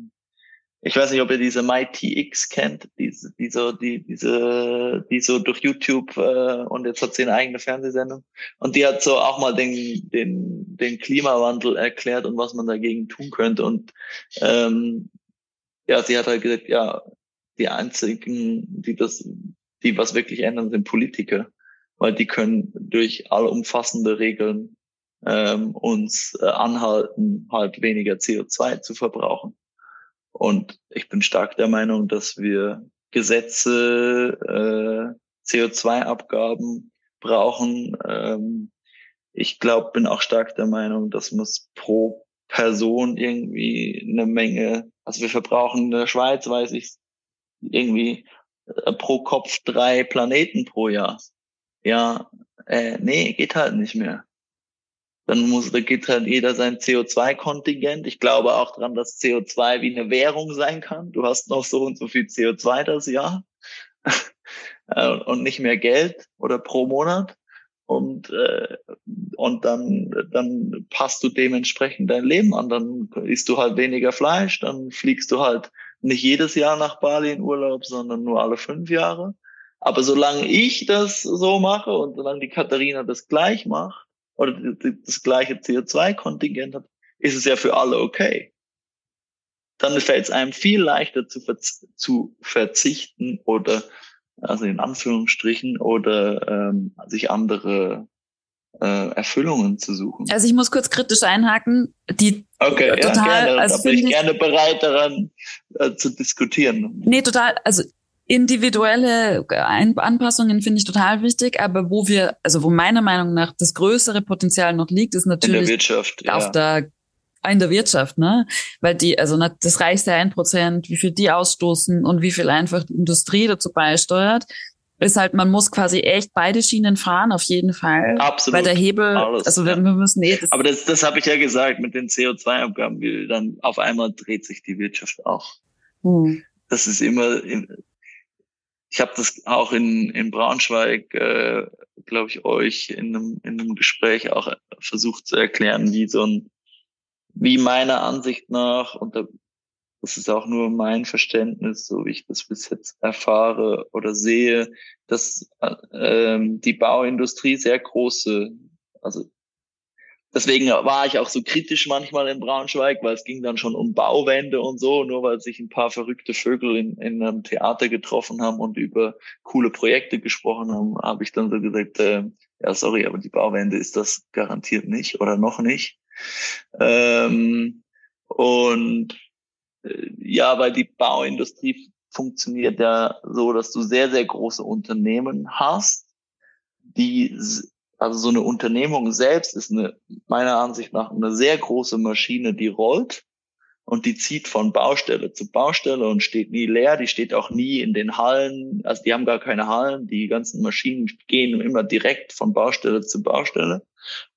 Speaker 4: ich weiß nicht, ob ihr diese MyTX kennt, diese, die so, die, diese, die so durch YouTube äh, und jetzt hat sie eine eigene Fernsehsendung. Und die hat so auch mal den, den, den Klimawandel erklärt und was man dagegen tun könnte. Und ähm, ja, sie hat halt gesagt, ja, die einzigen, die das, die was wirklich ändern, sind Politiker, weil die können durch allumfassende Regeln ähm, uns äh, anhalten, halt weniger CO2 zu verbrauchen. Und ich bin stark der Meinung, dass wir Gesetze, äh, CO2-Abgaben brauchen. Ähm, ich glaube, bin auch stark der Meinung, dass muss pro Person irgendwie eine Menge, also wir verbrauchen in der Schweiz, weiß ich, irgendwie äh, pro Kopf drei Planeten pro Jahr. Ja, äh, nee, geht halt nicht mehr. Dann muss, da geht halt jeder sein CO2-Kontingent. Ich glaube auch dran, dass CO2 wie eine Währung sein kann. Du hast noch so und so viel CO2 das Jahr <laughs> äh, und nicht mehr Geld oder pro Monat und äh, und dann dann passt du dementsprechend dein Leben an. Dann isst du halt weniger Fleisch, dann fliegst du halt nicht jedes Jahr nach Bali in Urlaub, sondern nur alle fünf Jahre. Aber solange ich das so mache und solange die Katharina das gleich macht oder das gleiche CO2-Kontingent hat, ist es ja für alle okay. Dann fällt es einem viel leichter zu, verz zu verzichten oder also in Anführungsstrichen, oder ähm, sich andere äh, Erfüllungen zu suchen.
Speaker 3: Also ich muss kurz kritisch einhaken. Die
Speaker 4: okay, total, ja, gerne. Also da bin ich, ich gerne bereit daran äh, zu diskutieren.
Speaker 3: Nee, total. Also individuelle Anpassungen finde ich total wichtig, aber wo wir, also wo meiner Meinung nach das größere Potenzial noch liegt, ist natürlich
Speaker 4: in der Wirtschaft,
Speaker 3: auf ja. der in der Wirtschaft, ne? Weil die, also das reichste ein Prozent, wie viel die ausstoßen und wie viel einfach die Industrie dazu beisteuert, ist halt, man muss quasi echt beide Schienen fahren, auf jeden Fall.
Speaker 4: Absolut.
Speaker 3: Weil der Hebel, Alles, also ja. wir müssen eh.
Speaker 4: Das Aber das, das habe ich ja gesagt, mit den CO2-Abgaben, dann auf einmal dreht sich die Wirtschaft auch. Hm. Das ist immer, ich habe das auch in, in Braunschweig, äh, glaube ich, euch in einem, in einem Gespräch auch versucht zu erklären, wie so ein wie meiner Ansicht nach, und das ist auch nur mein Verständnis, so wie ich das bis jetzt erfahre oder sehe, dass äh, die Bauindustrie sehr große, also deswegen war ich auch so kritisch manchmal in Braunschweig, weil es ging dann schon um Bauwände und so, nur weil sich ein paar verrückte Vögel in, in einem Theater getroffen haben und über coole Projekte gesprochen haben, habe ich dann so gesagt, äh, ja sorry, aber die Bauwände ist das garantiert nicht oder noch nicht. Ähm, und äh, ja, weil die Bauindustrie funktioniert ja so, dass du sehr, sehr große Unternehmen hast, die, also so eine Unternehmung selbst ist eine, meiner Ansicht nach eine sehr große Maschine, die rollt und die zieht von Baustelle zu Baustelle und steht nie leer. Die steht auch nie in den Hallen. Also die haben gar keine Hallen. Die ganzen Maschinen gehen immer direkt von Baustelle zu Baustelle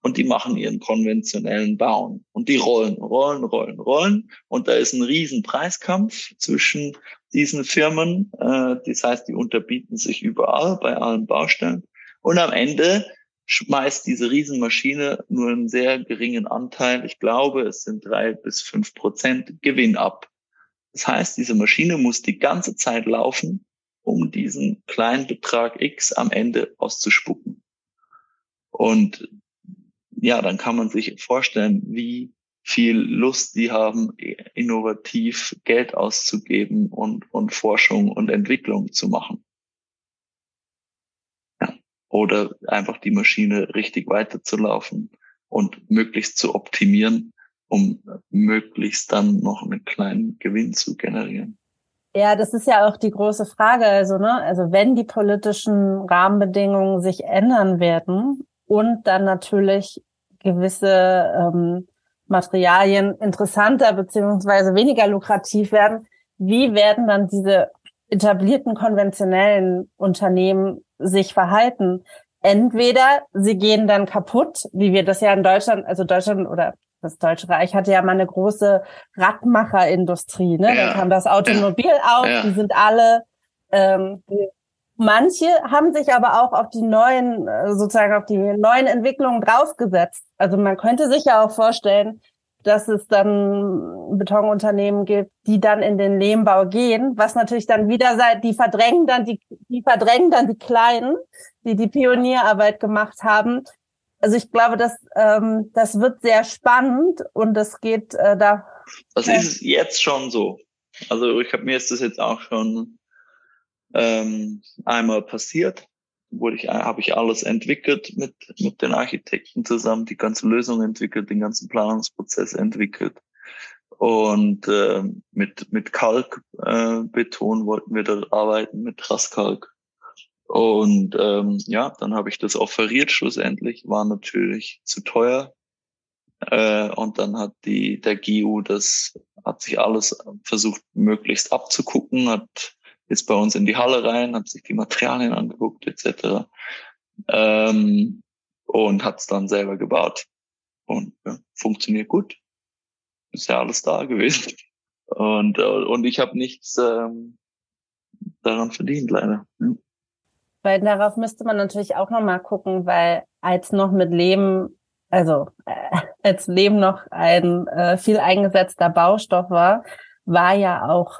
Speaker 4: und die machen ihren konventionellen Bauen und die rollen, rollen, rollen, rollen und da ist ein riesen Preiskampf zwischen diesen Firmen. Äh, das heißt, die unterbieten sich überall bei allen Baustellen und am Ende schmeißt diese Riesenmaschine nur einen sehr geringen Anteil, ich glaube, es sind drei bis fünf Prozent Gewinn ab. Das heißt, diese Maschine muss die ganze Zeit laufen, um diesen kleinen Betrag X am Ende auszuspucken. Und ja, dann kann man sich vorstellen, wie viel Lust die haben, innovativ Geld auszugeben und, und Forschung und Entwicklung zu machen oder einfach die Maschine richtig weiterzulaufen und möglichst zu optimieren, um möglichst dann noch einen kleinen Gewinn zu generieren.
Speaker 2: Ja, das ist ja auch die große Frage. Also, ne, also wenn die politischen Rahmenbedingungen sich ändern werden und dann natürlich gewisse ähm, Materialien interessanter beziehungsweise weniger lukrativ werden, wie werden dann diese etablierten konventionellen Unternehmen sich verhalten. Entweder sie gehen dann kaputt, wie wir das ja in Deutschland, also Deutschland oder das Deutsche Reich hatte ja mal eine große Radmacherindustrie. Ne? Ja. Dann kam das Automobil ja. auf, ja. die sind alle. Ähm, manche haben sich aber auch auf die neuen, äh, sozusagen auf die neuen Entwicklungen draufgesetzt. Also man könnte sich ja auch vorstellen, dass es dann Betonunternehmen gibt, die dann in den Lehmbau gehen, was natürlich dann wieder seit, die verdrängen dann die, die verdrängen dann die Kleinen, die die Pionierarbeit gemacht haben. Also ich glaube, das, ähm, das wird sehr spannend und es geht äh, da.
Speaker 4: Das ist jetzt schon so. Also ich habe mir ist das jetzt auch schon ähm, einmal passiert wurde ich, habe ich alles entwickelt mit, mit den Architekten zusammen, die ganze Lösung entwickelt, den ganzen Planungsprozess entwickelt. Und äh, mit, mit Kalkbeton äh, wollten wir da arbeiten, mit Rasskalk. Und ähm, ja, dann habe ich das offeriert schlussendlich, war natürlich zu teuer. Äh, und dann hat die der GU das, hat sich alles versucht, möglichst abzugucken, hat ist bei uns in die Halle rein, hat sich die Materialien angeguckt etc. ähm, und hat es dann selber gebaut. Und ja, funktioniert gut. Ist ja alles da gewesen. Und, äh, und ich habe nichts ähm, daran verdient, leider. Ja.
Speaker 2: Weil darauf müsste man natürlich auch nochmal gucken, weil als noch mit Leben, also äh, als Leben noch ein äh, viel eingesetzter Baustoff war, war ja auch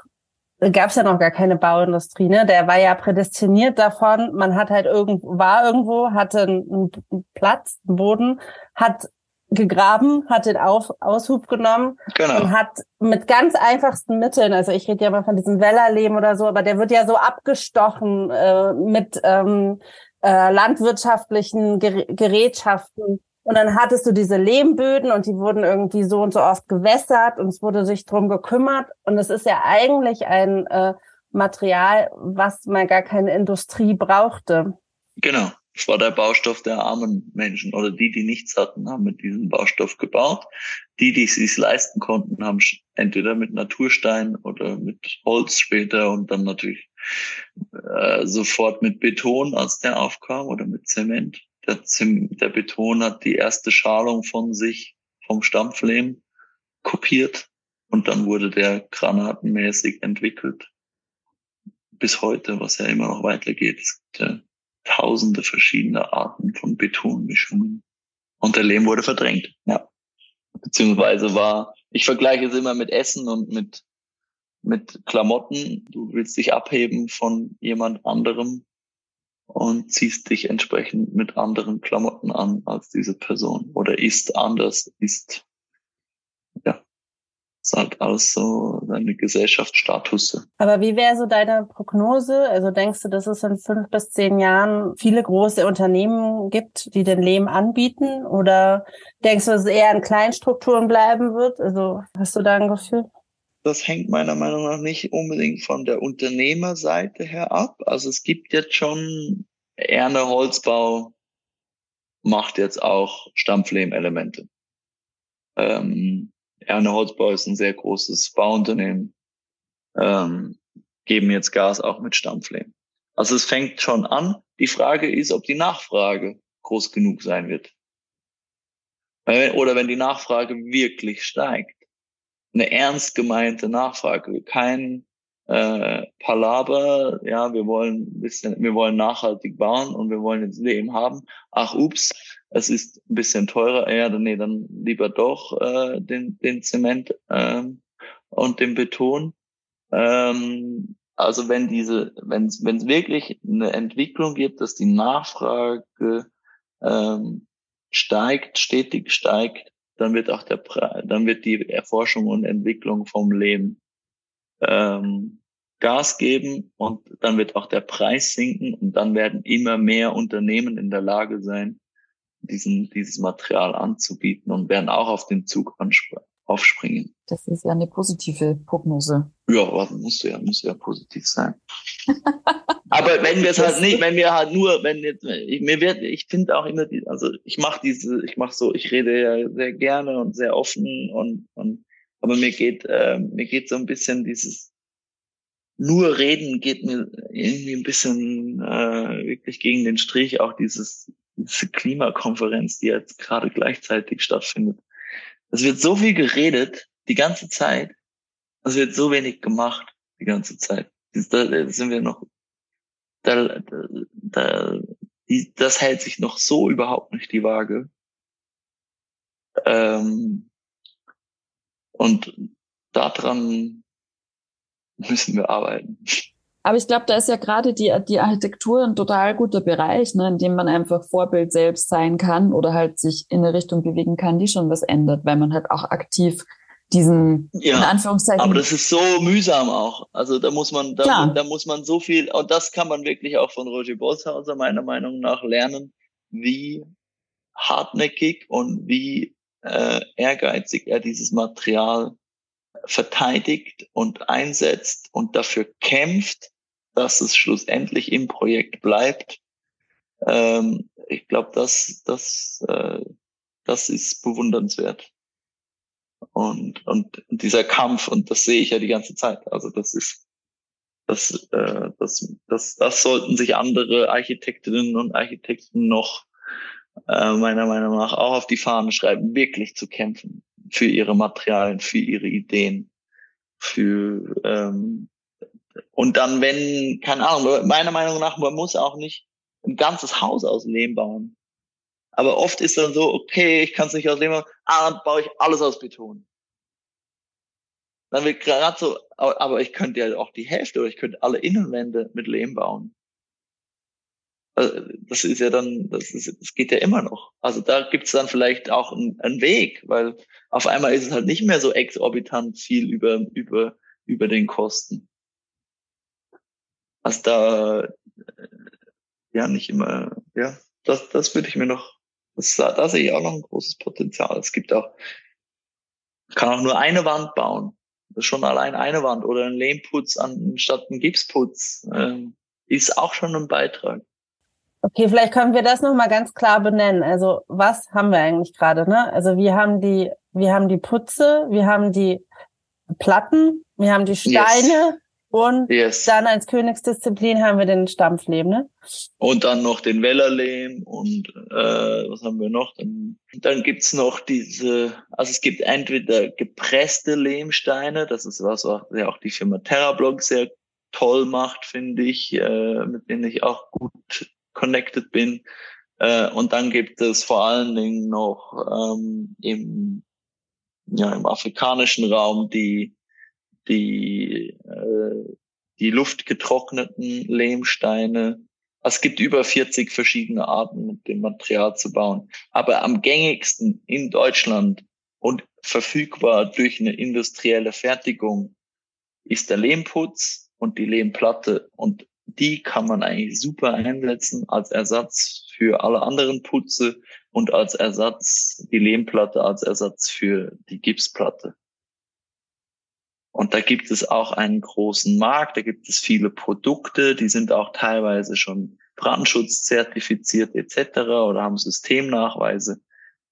Speaker 2: gab es ja noch gar keine Bauindustrie, ne? Der war ja prädestiniert davon. Man hat halt irgendwo, war irgendwo, hatte einen, einen Platz, einen Boden, hat gegraben, hat den Auf, Aushub genommen genau. und hat mit ganz einfachsten Mitteln, also ich rede ja mal von diesem Wellerleben oder so, aber der wird ja so abgestochen äh, mit ähm, äh, landwirtschaftlichen Ger Gerätschaften. Und dann hattest du diese Lehmböden und die wurden irgendwie so und so oft gewässert und es wurde sich drum gekümmert. Und es ist ja eigentlich ein äh, Material, was man gar keine Industrie brauchte.
Speaker 4: Genau. Es war der Baustoff der armen Menschen oder die, die nichts hatten, haben mit diesem Baustoff gebaut. Die, die es sich leisten konnten, haben entweder mit Naturstein oder mit Holz später und dann natürlich äh, sofort mit Beton, als der aufkam, oder mit Zement. Der, Zem der Beton hat die erste Schalung von sich vom Stampflehm kopiert und dann wurde der granatenmäßig entwickelt bis heute, was ja immer noch weitergeht. Es gibt ja tausende verschiedene Arten von Betonmischungen. Und der Lehm wurde verdrängt, ja. Beziehungsweise war, ich vergleiche es immer mit Essen und mit, mit Klamotten. Du willst dich abheben von jemand anderem und ziehst dich entsprechend mit anderen Klamotten an als diese Person oder ist anders, ist ist halt alles so deine Gesellschaftsstatus.
Speaker 2: Aber wie wäre so deine Prognose? Also denkst du, dass es in fünf bis zehn Jahren viele große Unternehmen gibt, die den Lehm anbieten? Oder denkst du, dass es eher in Kleinstrukturen bleiben wird? Also hast du da ein Gefühl?
Speaker 4: Das hängt meiner Meinung nach nicht unbedingt von der Unternehmerseite her ab. Also es gibt jetzt schon Erne Holzbau macht jetzt auch Stampflehmelemente. Ähm, Erne Holzbau ist ein sehr großes Bauunternehmen, ähm, geben jetzt Gas auch mit Stampflehm. Also es fängt schon an. Die Frage ist, ob die Nachfrage groß genug sein wird. Oder wenn die Nachfrage wirklich steigt. Eine ernst gemeinte Nachfrage, kein äh, Palaber, ja, wir wollen ein bisschen, wir wollen nachhaltig bauen und wir wollen jetzt Lehm haben. Ach, ups, es ist ein bisschen teurer, ja, dann, nee, dann lieber doch äh, den, den Zement ähm, und den Beton. Ähm, also wenn diese, wenn es wirklich eine Entwicklung gibt, dass die Nachfrage ähm, steigt, stetig steigt, dann wird auch der Pre dann wird die Erforschung und Entwicklung vom Leben ähm, Gas geben und dann wird auch der Preis sinken und dann werden immer mehr Unternehmen in der Lage sein, diesen, dieses Material anzubieten und werden auch auf den Zug aufspringen.
Speaker 3: Das ist ja eine positive Prognose.
Speaker 4: Ja, aber muss ja, muss ja positiv sein. <laughs> aber wenn wir es halt nicht, wenn wir halt nur, wenn jetzt, ich, mir wird, ich finde auch immer, die, also ich mache diese, ich mache so, ich rede ja sehr gerne und sehr offen und, und aber mir geht, äh, mir geht so ein bisschen dieses nur reden geht mir irgendwie ein bisschen äh, wirklich gegen den Strich. Auch dieses diese Klimakonferenz, die jetzt gerade gleichzeitig stattfindet. Es wird so viel geredet die ganze Zeit. Es wird so wenig gemacht die ganze Zeit. Da sind wir noch, da, da, die, das hält sich noch so überhaupt nicht die Waage. Ähm, und daran müssen wir arbeiten.
Speaker 3: Aber ich glaube, da ist ja gerade die, die Architektur ein total guter Bereich, ne, in dem man einfach Vorbild selbst sein kann oder halt sich in eine Richtung bewegen kann, die schon was ändert, weil man halt auch aktiv diesen,
Speaker 4: ja, in Anführungszeichen. Aber das ist so mühsam auch. Also da muss man, da, da muss man so viel, und das kann man wirklich auch von Roger Boshauser meiner Meinung nach lernen, wie hartnäckig und wie äh, ehrgeizig er dieses Material verteidigt und einsetzt und dafür kämpft, dass es schlussendlich im Projekt bleibt. Ähm, ich glaube, das, das, äh, das ist bewundernswert. Und, und dieser Kampf, und das sehe ich ja die ganze Zeit. Also das ist, Das, äh, das, das, das sollten sich andere Architektinnen und Architekten noch äh, meiner Meinung nach auch auf die Fahne schreiben, wirklich zu kämpfen für ihre Materialien, für ihre Ideen, für ähm, und dann, wenn, keine Ahnung, meiner Meinung nach, man muss auch nicht ein ganzes Haus aus Lehm bauen. Aber oft ist dann so, okay, ich kann es nicht aus Lehm bauen, ah, dann baue ich alles aus Beton. Dann wird gerade so, aber ich könnte ja auch die Hälfte oder ich könnte alle Innenwände mit Lehm bauen. Also, das ist ja dann, das, ist, das geht ja immer noch. Also da gibt es dann vielleicht auch einen, einen Weg, weil auf einmal ist es halt nicht mehr so exorbitant viel über, über, über den Kosten. Also da, äh, ja, nicht immer, ja, das, das würde ich mir noch, das, da sehe ich auch noch ein großes Potenzial. Es gibt auch, kann auch nur eine Wand bauen. Schon allein eine Wand oder ein Lehmputz anstatt ein Gipsputz, äh, ist auch schon ein Beitrag.
Speaker 2: Okay, vielleicht können wir das nochmal ganz klar benennen. Also was haben wir eigentlich gerade? Ne? Also wir haben die, wir haben die Putze, wir haben die Platten, wir haben die Steine, yes. Und yes. dann als Königsdisziplin haben wir den Stampflehm, ne?
Speaker 4: Und dann noch den Wellerlehm und äh, was haben wir noch? Dann, dann gibt's noch diese, also es gibt entweder gepresste Lehmsteine, das ist was, was ja auch die Firma TerraBlock sehr toll macht, finde ich, äh, mit denen ich auch gut connected bin. Äh, und dann gibt es vor allen Dingen noch ähm, im, ja, im afrikanischen Raum die die, äh, die luftgetrockneten Lehmsteine. Es gibt über 40 verschiedene Arten, mit dem Material zu bauen. Aber am gängigsten in Deutschland und verfügbar durch eine industrielle Fertigung ist der Lehmputz und die Lehmplatte. Und die kann man eigentlich super einsetzen als Ersatz für alle anderen Putze und als Ersatz, die Lehmplatte als Ersatz für die Gipsplatte. Und da gibt es auch einen großen Markt, da gibt es viele Produkte, die sind auch teilweise schon brandschutzzertifiziert etc. oder haben Systemnachweise.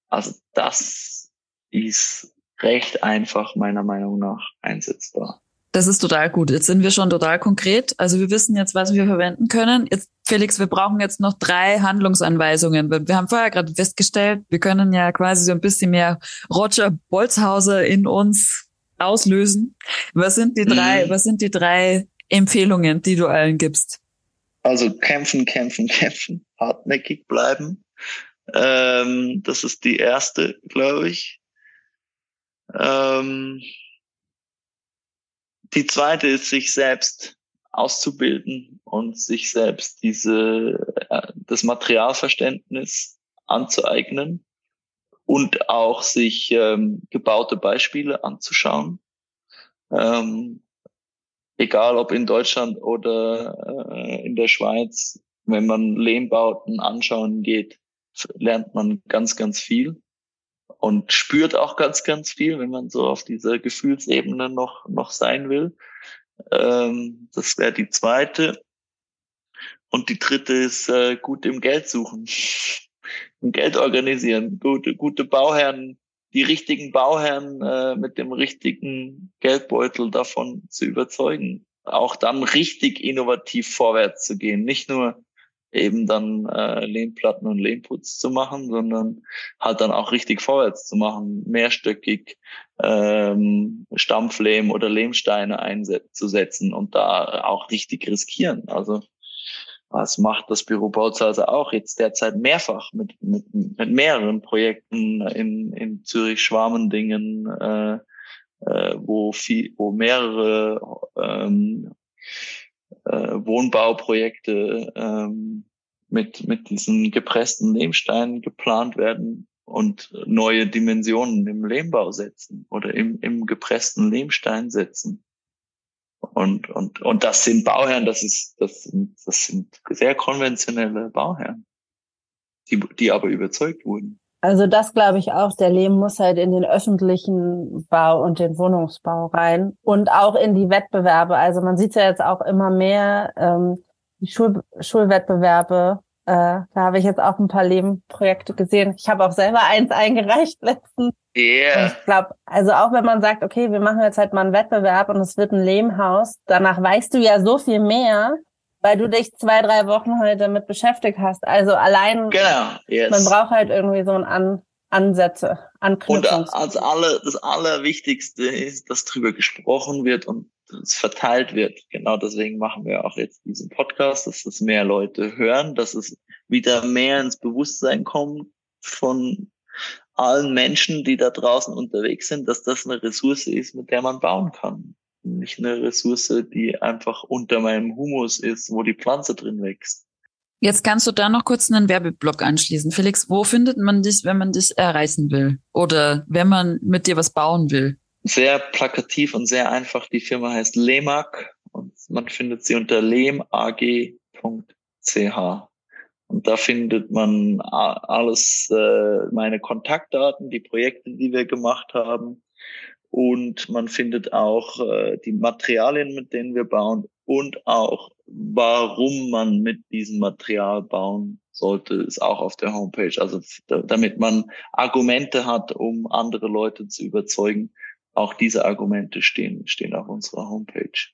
Speaker 4: Also das ist recht einfach meiner Meinung nach einsetzbar.
Speaker 3: Das ist total gut. Jetzt sind wir schon total konkret. Also wir wissen jetzt, was wir verwenden können. Jetzt, Felix, wir brauchen jetzt noch drei Handlungsanweisungen. Wir haben vorher gerade festgestellt, wir können ja quasi so ein bisschen mehr Roger Bolzhauser in uns auslösen. Was sind die drei, mhm. was sind die drei Empfehlungen, die du allen gibst?
Speaker 4: Also kämpfen, kämpfen, <laughs> kämpfen, hartnäckig bleiben. Ähm, das ist die erste, glaube ich. Ähm, die zweite ist, sich selbst auszubilden und sich selbst diese, äh, das Materialverständnis anzueignen und auch sich ähm, gebaute Beispiele anzuschauen. Ähm, egal ob in Deutschland oder äh, in der Schweiz, wenn man Lehmbauten anschauen geht, lernt man ganz, ganz viel und spürt auch ganz, ganz viel, wenn man so auf dieser Gefühlsebene noch, noch sein will. Ähm, das wäre die zweite. Und die dritte ist äh, gut im Geld suchen. Geld organisieren, gute, gute Bauherren, die richtigen Bauherren äh, mit dem richtigen Geldbeutel davon zu überzeugen. Auch dann richtig innovativ vorwärts zu gehen. Nicht nur eben dann äh, Lehmplatten und Lehmputz zu machen, sondern halt dann auch richtig vorwärts zu machen, mehrstöckig ähm, Stampflehm oder Lehmsteine einzusetzen und da auch richtig riskieren. Also was macht das Büro Bauzhauser auch jetzt derzeit mehrfach mit, mit, mit mehreren Projekten in, in Zürich, Schwarmendingen, äh, äh, wo, viel, wo mehrere ähm, äh, Wohnbauprojekte ähm, mit, mit diesen gepressten Lehmsteinen geplant werden und neue Dimensionen im Lehmbau setzen oder im, im gepressten Lehmstein setzen. Und, und, und das sind Bauherren, das ist, das sind, das sind sehr konventionelle Bauherren, die, die aber überzeugt wurden.
Speaker 2: Also das glaube ich auch. Der Lehm muss halt in den öffentlichen Bau und den Wohnungsbau rein und auch in die Wettbewerbe. Also man sieht ja jetzt auch immer mehr ähm, die Schul Schulwettbewerbe äh, da habe ich jetzt auch ein paar Lebenprojekte gesehen. Ich habe auch selber eins eingereicht <laughs> letztens.
Speaker 4: Yeah.
Speaker 2: ich glaube, also auch wenn man sagt, okay, wir machen jetzt halt mal einen Wettbewerb und es wird ein Lehmhaus, danach weißt du ja so viel mehr, weil du dich zwei, drei Wochen halt damit beschäftigt hast. Also allein,
Speaker 4: genau. yes.
Speaker 2: man braucht halt irgendwie so ein An Ansätze, Anknüpfungs.
Speaker 4: Und als alle, das Allerwichtigste ist, dass drüber gesprochen wird und es verteilt wird. Genau deswegen machen wir auch jetzt diesen Podcast, dass es mehr Leute hören, dass es wieder mehr ins Bewusstsein kommt von allen Menschen, die da draußen unterwegs sind, dass das eine Ressource ist, mit der man bauen kann. Nicht eine Ressource, die einfach unter meinem Humus ist, wo die Pflanze drin wächst.
Speaker 3: Jetzt kannst du da noch kurz einen Werbeblock anschließen. Felix, wo findet man dich, wenn man dich erreichen will? Oder wenn man mit dir was bauen will?
Speaker 4: Sehr plakativ und sehr einfach. Die Firma heißt Lehmag und man findet sie unter lehmag.ch. Und da findet man alles, äh, meine Kontaktdaten, die Projekte, die wir gemacht haben. Und man findet auch äh, die Materialien, mit denen wir bauen und auch, warum man mit diesem Material bauen sollte, ist auch auf der Homepage. Also damit man Argumente hat, um andere Leute zu überzeugen. Auch diese Argumente stehen, stehen auf unserer Homepage.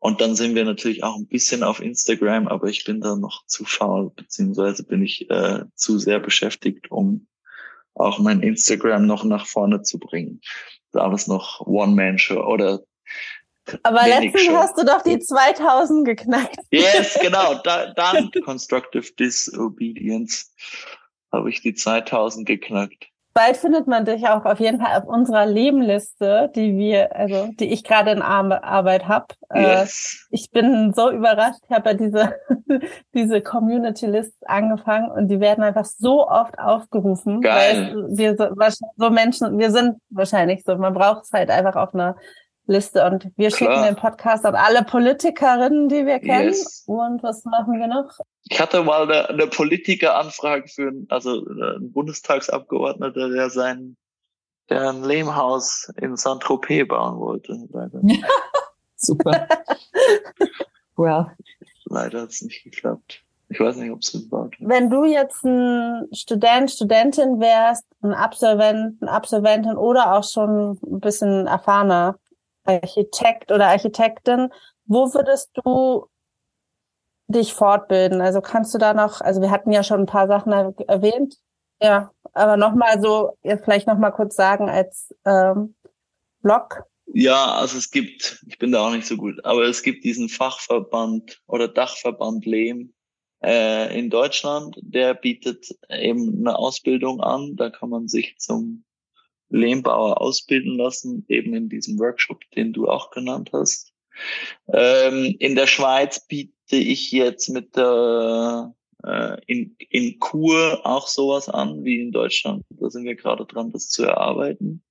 Speaker 4: Und dann sind wir natürlich auch ein bisschen auf Instagram, aber ich bin da noch zu faul, beziehungsweise bin ich äh, zu sehr beschäftigt, um auch mein Instagram noch nach vorne zu bringen. Das alles noch One-Man-Show oder
Speaker 2: aber letztens Show. hast du doch die 2000 geknackt.
Speaker 4: Yes, genau. <laughs> Da, dann Constructive Disobedience habe ich die 2000 geknackt
Speaker 2: bald findet man dich auch auf jeden Fall auf unserer Lebenliste, die wir, also die ich gerade in Arbeit habe. Äh, yes. Äh, ich bin so überrascht. Ich habe ja diese <laughs> diese Community Lists angefangen und die werden einfach so oft aufgerufen,
Speaker 4: Geil.
Speaker 2: weil wir so, so Menschen, wir sind wahrscheinlich so. Man braucht es halt einfach auf einer Liste und wir Klar. schicken den Podcast an alle Politikerinnen, die wir kennen. Yes. Und was machen wir noch?
Speaker 4: Ich hatte mal eine, eine Politikeranfrage für einen, also einen Bundestagsabgeordneter, der sein der ein Lehmhaus in Saint-Tropez bauen wollte. Leider. <laughs>
Speaker 3: Super. <laughs> well.
Speaker 4: Leider hat es nicht geklappt. Ich weiß nicht, ob es gebaut
Speaker 2: wird. Wenn du jetzt ein Student, Studentin wärst, ein Absolvent, ein Absolventin oder auch schon ein bisschen erfahrener, Architekt oder Architektin, wo würdest du dich fortbilden? Also kannst du da noch, also wir hatten ja schon ein paar Sachen erwähnt, ja, aber nochmal so, jetzt vielleicht nochmal kurz sagen als ähm, Blog.
Speaker 4: Ja, also es gibt, ich bin da auch nicht so gut, aber es gibt diesen Fachverband oder Dachverband Lehm äh, in Deutschland, der bietet eben eine Ausbildung an, da kann man sich zum Lehmbauer ausbilden lassen, eben in diesem Workshop, den du auch genannt hast. Ähm, in der Schweiz biete ich jetzt mit der äh, in, in Kur auch sowas an wie in Deutschland. Da sind wir gerade dran, das zu erarbeiten.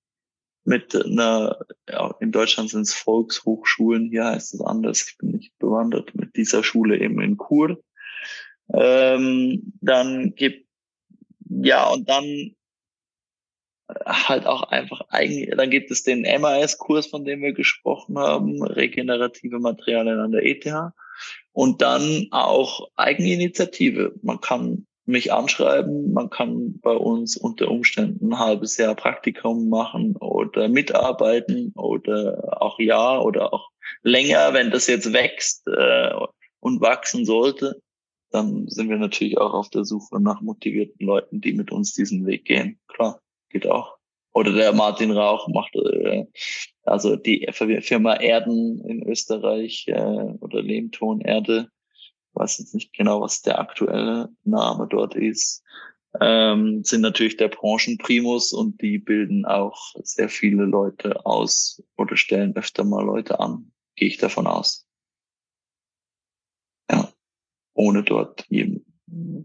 Speaker 4: Mit einer, ja, in Deutschland sind es Volkshochschulen, hier heißt es anders, ich bin nicht bewandert, mit dieser Schule eben in Kur. Ähm, dann gibt, ja, und dann halt auch einfach eigentlich, dann gibt es den MAS-Kurs, von dem wir gesprochen haben, regenerative Materialien an der ETH und dann auch Eigeninitiative. Man kann mich anschreiben, man kann bei uns unter Umständen ein halbes Jahr Praktikum machen oder mitarbeiten oder auch ja oder auch länger, wenn das jetzt wächst äh, und wachsen sollte, dann sind wir natürlich auch auf der Suche nach motivierten Leuten, die mit uns diesen Weg gehen. Klar geht auch. Oder der Martin Rauch macht äh, also die Firma Erden in Österreich äh, oder Lehmton Erde. Weiß jetzt nicht genau, was der aktuelle Name dort ist. Ähm, sind natürlich der Branchenprimus und die bilden auch sehr viele Leute aus oder stellen öfter mal Leute an, gehe ich davon aus. Ja, ohne dort eben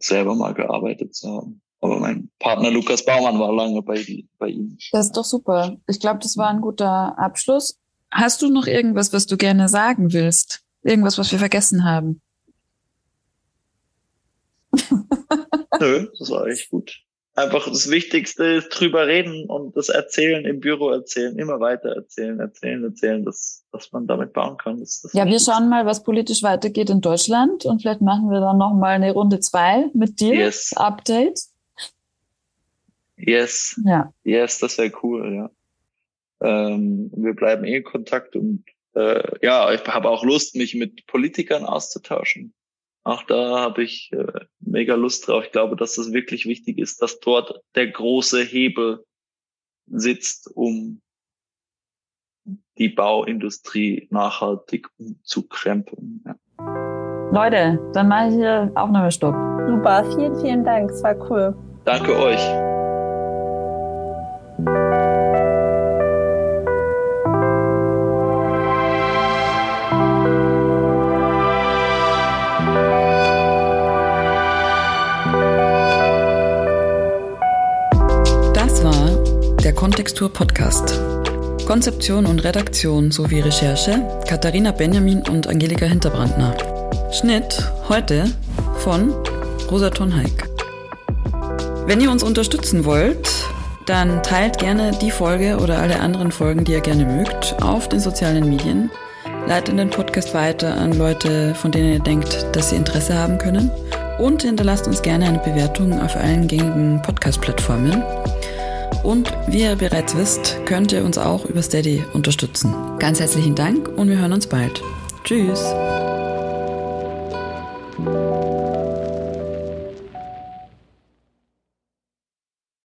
Speaker 4: selber mal gearbeitet zu haben. Aber mein Partner Lukas Baumann war lange bei, bei ihm.
Speaker 3: Das ist doch super. Ich glaube, das war ein guter Abschluss. Hast du noch irgendwas, was du gerne sagen willst? Irgendwas, was wir vergessen haben? <laughs>
Speaker 4: Nö, das war echt gut. einfach das Wichtigste ist drüber reden und das Erzählen im Büro erzählen, immer weiter erzählen, erzählen, erzählen, dass, dass man damit bauen kann. Das, das
Speaker 5: ja, wir schauen mal, was politisch weitergeht in Deutschland und vielleicht machen wir dann nochmal eine Runde zwei mit dir.
Speaker 4: Yes.
Speaker 5: Update.
Speaker 4: Yes.
Speaker 5: Ja.
Speaker 4: Yes, das wäre cool, ja. Ähm, wir bleiben eh in Kontakt und äh, ja, ich habe auch Lust, mich mit Politikern auszutauschen. Auch da habe ich äh, mega Lust drauf. Ich glaube, dass das wirklich wichtig ist, dass dort der große Hebel sitzt, um die Bauindustrie nachhaltig umzukrempeln. Ja.
Speaker 5: Leute, dann mache ich hier Aufnahmestopp.
Speaker 2: Super, vielen, vielen Dank. Es war cool.
Speaker 4: Danke euch.
Speaker 3: Kontextur Podcast. Konzeption und Redaktion sowie Recherche Katharina Benjamin und Angelika Hinterbrandner. Schnitt heute von Rosa Tonheik. Wenn ihr uns unterstützen wollt, dann teilt gerne die Folge oder alle anderen Folgen, die ihr gerne mögt, auf den sozialen Medien. Leitet den Podcast weiter an Leute, von denen ihr denkt, dass sie Interesse haben können. Und hinterlasst uns gerne eine Bewertung auf allen gängigen Podcast-Plattformen. Und wie ihr bereits wisst, könnt ihr uns auch über Steady unterstützen. Ganz herzlichen Dank und wir hören uns bald. Tschüss!